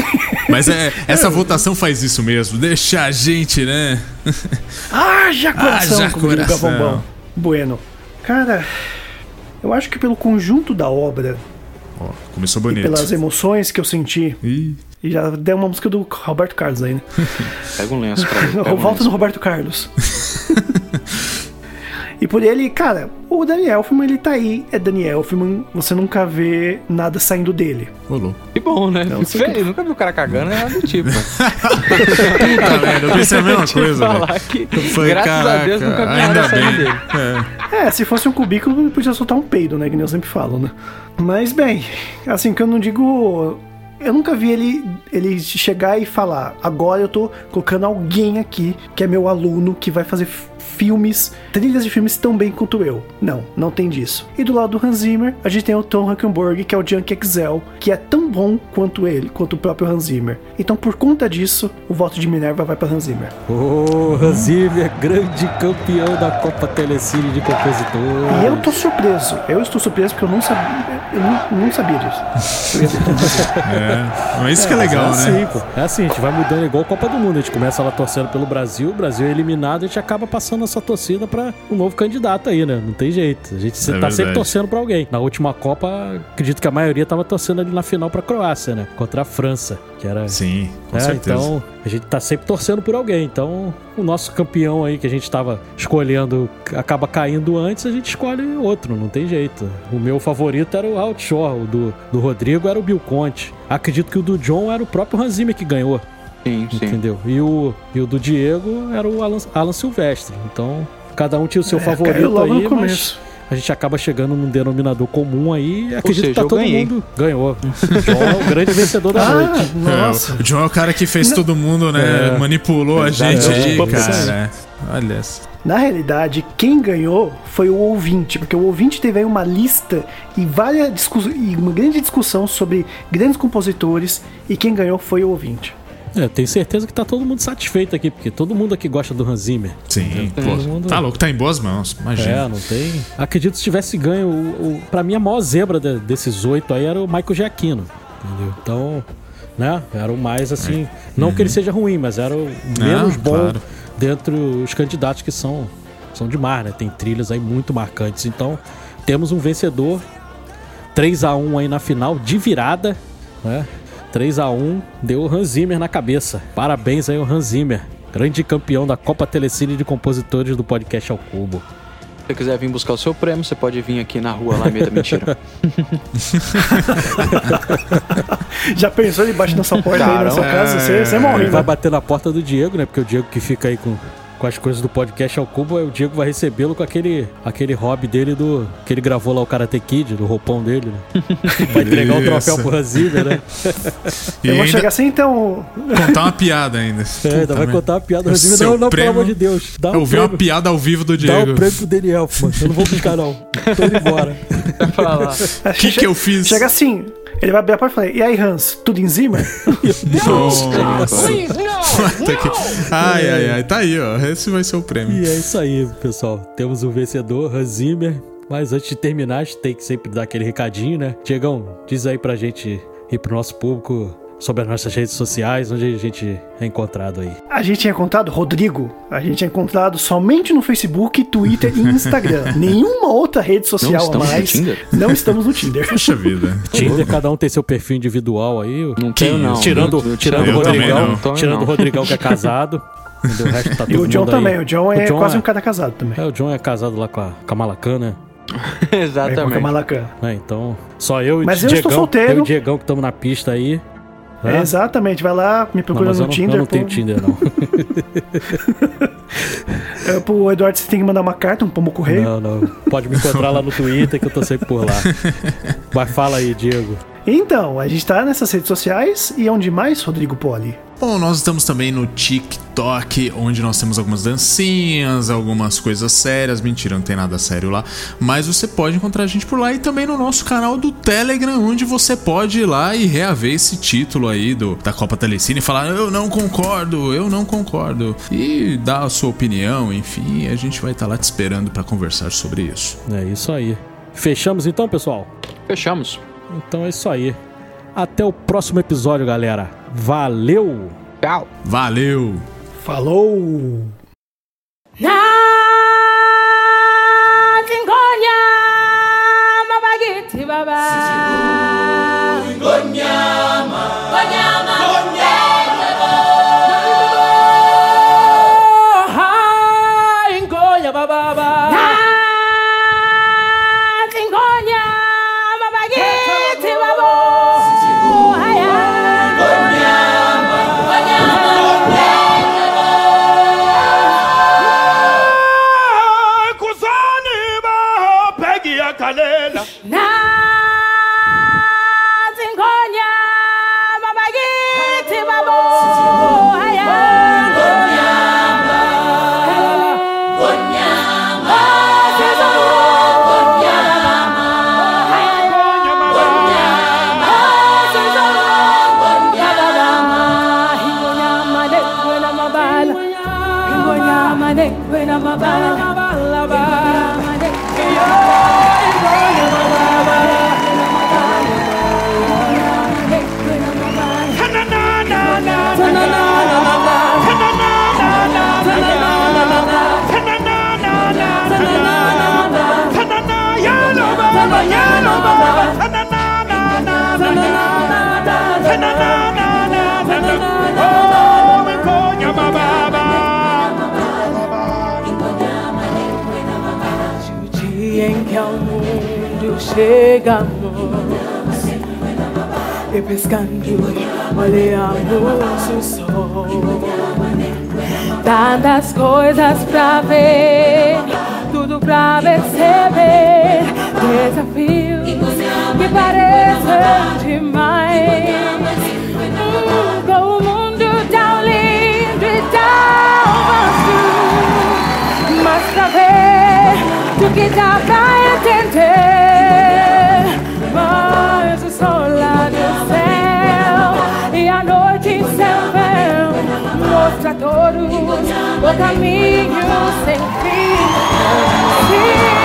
Mas é, essa votação faz isso mesmo, deixa a gente, né? Haja coração, Haja como diria o coração. Bom. Bueno. Cara, eu acho que pelo conjunto da obra Ó, começou e bonito. pelas emoções que eu senti, Ih, e já deu uma música do Roberto Carlos aí, né? Pega um lenço pra mim. Eu um no Roberto Carlos. E por ele, cara, o Daniel Elfman, ele tá aí. É Daniel Elfman, você nunca vê nada saindo dele. rolou. Que bom, né? Não, Fico feliz. Nunca vi o cara cagando, é nada do tipo. Puta merda, eu pensei a mesma coisa, velho. que, Foi, graças a caraca, Deus, nunca vi nada saindo dele. É. É, se fosse um cubículo, ele podia soltar um peido, né? Que nem eu sempre falo, né? Mas, bem, assim, que eu não digo. Eu nunca vi ele, ele chegar e falar: agora eu tô colocando alguém aqui que é meu aluno que vai fazer filmes, trilhas de filmes tão bem quanto eu. Não, não tem disso. E do lado do Hans Zimmer, a gente tem o Tom Hackenberg, que é o Junk Excel, que é tão bom quanto ele, quanto o próprio Hans Zimmer. Então, por conta disso, o voto de Minerva vai para Hans Zimmer. Ô, Hans Zimmer, grande campeão da Copa Telecine de compositor. E eu tô surpreso. Eu estou surpreso porque eu não sabia, eu não, não sabia disso. Eu ia tentar dizer. É, mas isso que é legal, é assim, né? pô. É assim, a gente vai mudando igual a Copa do Mundo. A gente começa lá torcendo pelo Brasil, o Brasil é eliminado, a gente acaba passando essa torcida pra um novo candidato aí, né? Não tem jeito. A gente tá verdade. sempre torcendo pra alguém. Na última Copa, acredito que a maioria tava torcendo ali na final pra Croácia, né? Contra a França, que era Sim, com é, certeza. então a gente tá sempre torcendo por alguém. Então, o nosso campeão aí que a gente tava escolhendo acaba caindo antes, a gente escolhe outro, não tem jeito. O meu favorito era o Outshore, o do, do Rodrigo era o Bill Conte. Acredito que o do John era o próprio Hans Zimmer que ganhou, Sim, sim. entendeu? E o, e o do Diego era o Alan, Alan Silvestre. Então, cada um tinha o seu É, favorito aí, mas a gente acaba chegando num denominador comum aí. e Acredito seja, que tá todo ganhei. mundo ganhou. O John é o grande vencedor da noite. Ah, É, nossa. o John é o cara que fez todo mundo, né? É. Manipulou a gente aí, cara. É. Olha essa. Na realidade, quem ganhou foi o ouvinte, porque o ouvinte teve aí uma lista e várias discuss... e uma grande discussão sobre grandes compositores e quem ganhou foi o ouvinte. É, tenho certeza que tá todo mundo satisfeito aqui, porque todo mundo aqui gosta do Hans Zimmer. Sim, Todo pô, mundo- tá louco, tá em boas mãos, É, imagina. não tem. Acredito que se tivesse ganho, o, o, pra mim a maior zebra de- desses oito aí era o Michael Giacchino. Entendeu? Então, né? Era o mais assim. Não que ele seja ruim, mas era o menos bom claro. dentre os candidatos que são, são demais, né? Tem trilhas aí muito marcantes. Então, temos um vencedor. 3 a 1 aí na final, de virada, né? 3 a 1 deu o Hans Zimmer na cabeça. Parabéns aí ao Hans Zimmer, grande campeão da Copa Telecine de Compositores do podcast ao Cubo. você quiser vir buscar o seu prêmio, você pode vir aqui na rua lá, meio da mentira. Já pensou ele bate na sua porta aí na Caramba. sua casa? Você, você morre, Ele vai né? bater na porta do Diego, né? Porque o Diego que fica aí com, com as coisas do podcast ao cubo, aí o Diego vai recebê-lo com aquele, aquele hobby dele do. que ele gravou lá o Karate Kid, do roupão dele, né? Vai entregar o troféu Isso. pro Ranzibia, né? E Eu vou chegar assim, então. contar uma piada ainda. É, ainda vai contar uma piada O seu Não, não, prêmio- pelo amor de Deus. Dá Eu um vi uma piada ao vivo do dá um Diego. prêmio pro Daniel, mano. Eu não vou buscar, não. Tô indo embora. O que, que eu fiz? Chega assim, ele vai abrir a porta e falar: E aí, Hans, tudo em. Puta que- Ai, ai, ai. Tá aí, ó. Esse vai ser o prêmio. E é isso aí, pessoal. Temos o vencedor, Hans Zimmer. Mas antes de terminar, a gente tem que sempre dar aquele recadinho, né? Diegão, diz aí pra gente e pro nosso público sobre as nossas redes sociais, onde a gente é encontrado aí. A gente tinha encontrado Rodrigo. A gente tinha encontrado somente no Facebook, Twitter e Instagram. Nenhuma outra rede social a estamos no mais. Tinder? Não estamos no Tinder. Puxa vida. Tinder, cada um tem seu perfil individual aí. Não tenho, não. Tirando, Não- tirando Eu o Rodrigão, não. Tirando não. o Rodrigão que é casado. O resto tá E o John também. aí. O John é O John quase é- um cara casado também. É, o John é casado lá com a, com a Malacan, né? É, com a Exatamente. Kamalakan. É, então, só eu e Mas o eu Diegão. estou solteiro. Eu e o Diegão que estamos na pista aí. Né? Exatamente, vai lá, me Não, procura mas no eu não, Tinder. eu não tenho pô. Tinder, não. É, pro Eduardo você tem que mandar uma carta, um pombo correio. Não, não. Pode me encontrar lá no Twitter que eu tô sempre por lá. Mas fala aí, Diego. Então, a gente tá nessas redes sociais e onde mais, Rodrigo Poli? Bom, nós estamos também no TikTok, onde nós temos algumas dancinhas, algumas coisas sérias. Mentira, não tem nada sério lá. Mas você pode encontrar a gente por lá e também no nosso canal do Telegram, onde você pode ir lá e reaver esse título aí do, da Copa Telecine e falar: Eu não concordo, eu não concordo. E dar a sua opinião, enfim. A gente vai estar lá te esperando para conversar sobre isso. É isso aí. Fechamos então, pessoal? Fechamos. Então é isso aí. Até o próximo episódio, galera. Valeu! Tchau. Valeu! Falou! Ngonya mabagiti baba when I'm about. Chegamos e pescando olhamos o sol. Tantas coisas pra ver, tudo pra perceber, desafios que parecem demais. Com o mundo tão lindo e tão vasto mas pra ver do que dá pra mostra a todos o caminho sem fim. Cinto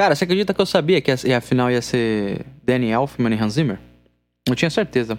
Cara, você acredita que eu sabia que a, a final ia ser Danny Elfman e Hans Zimmer? Eu tinha certeza.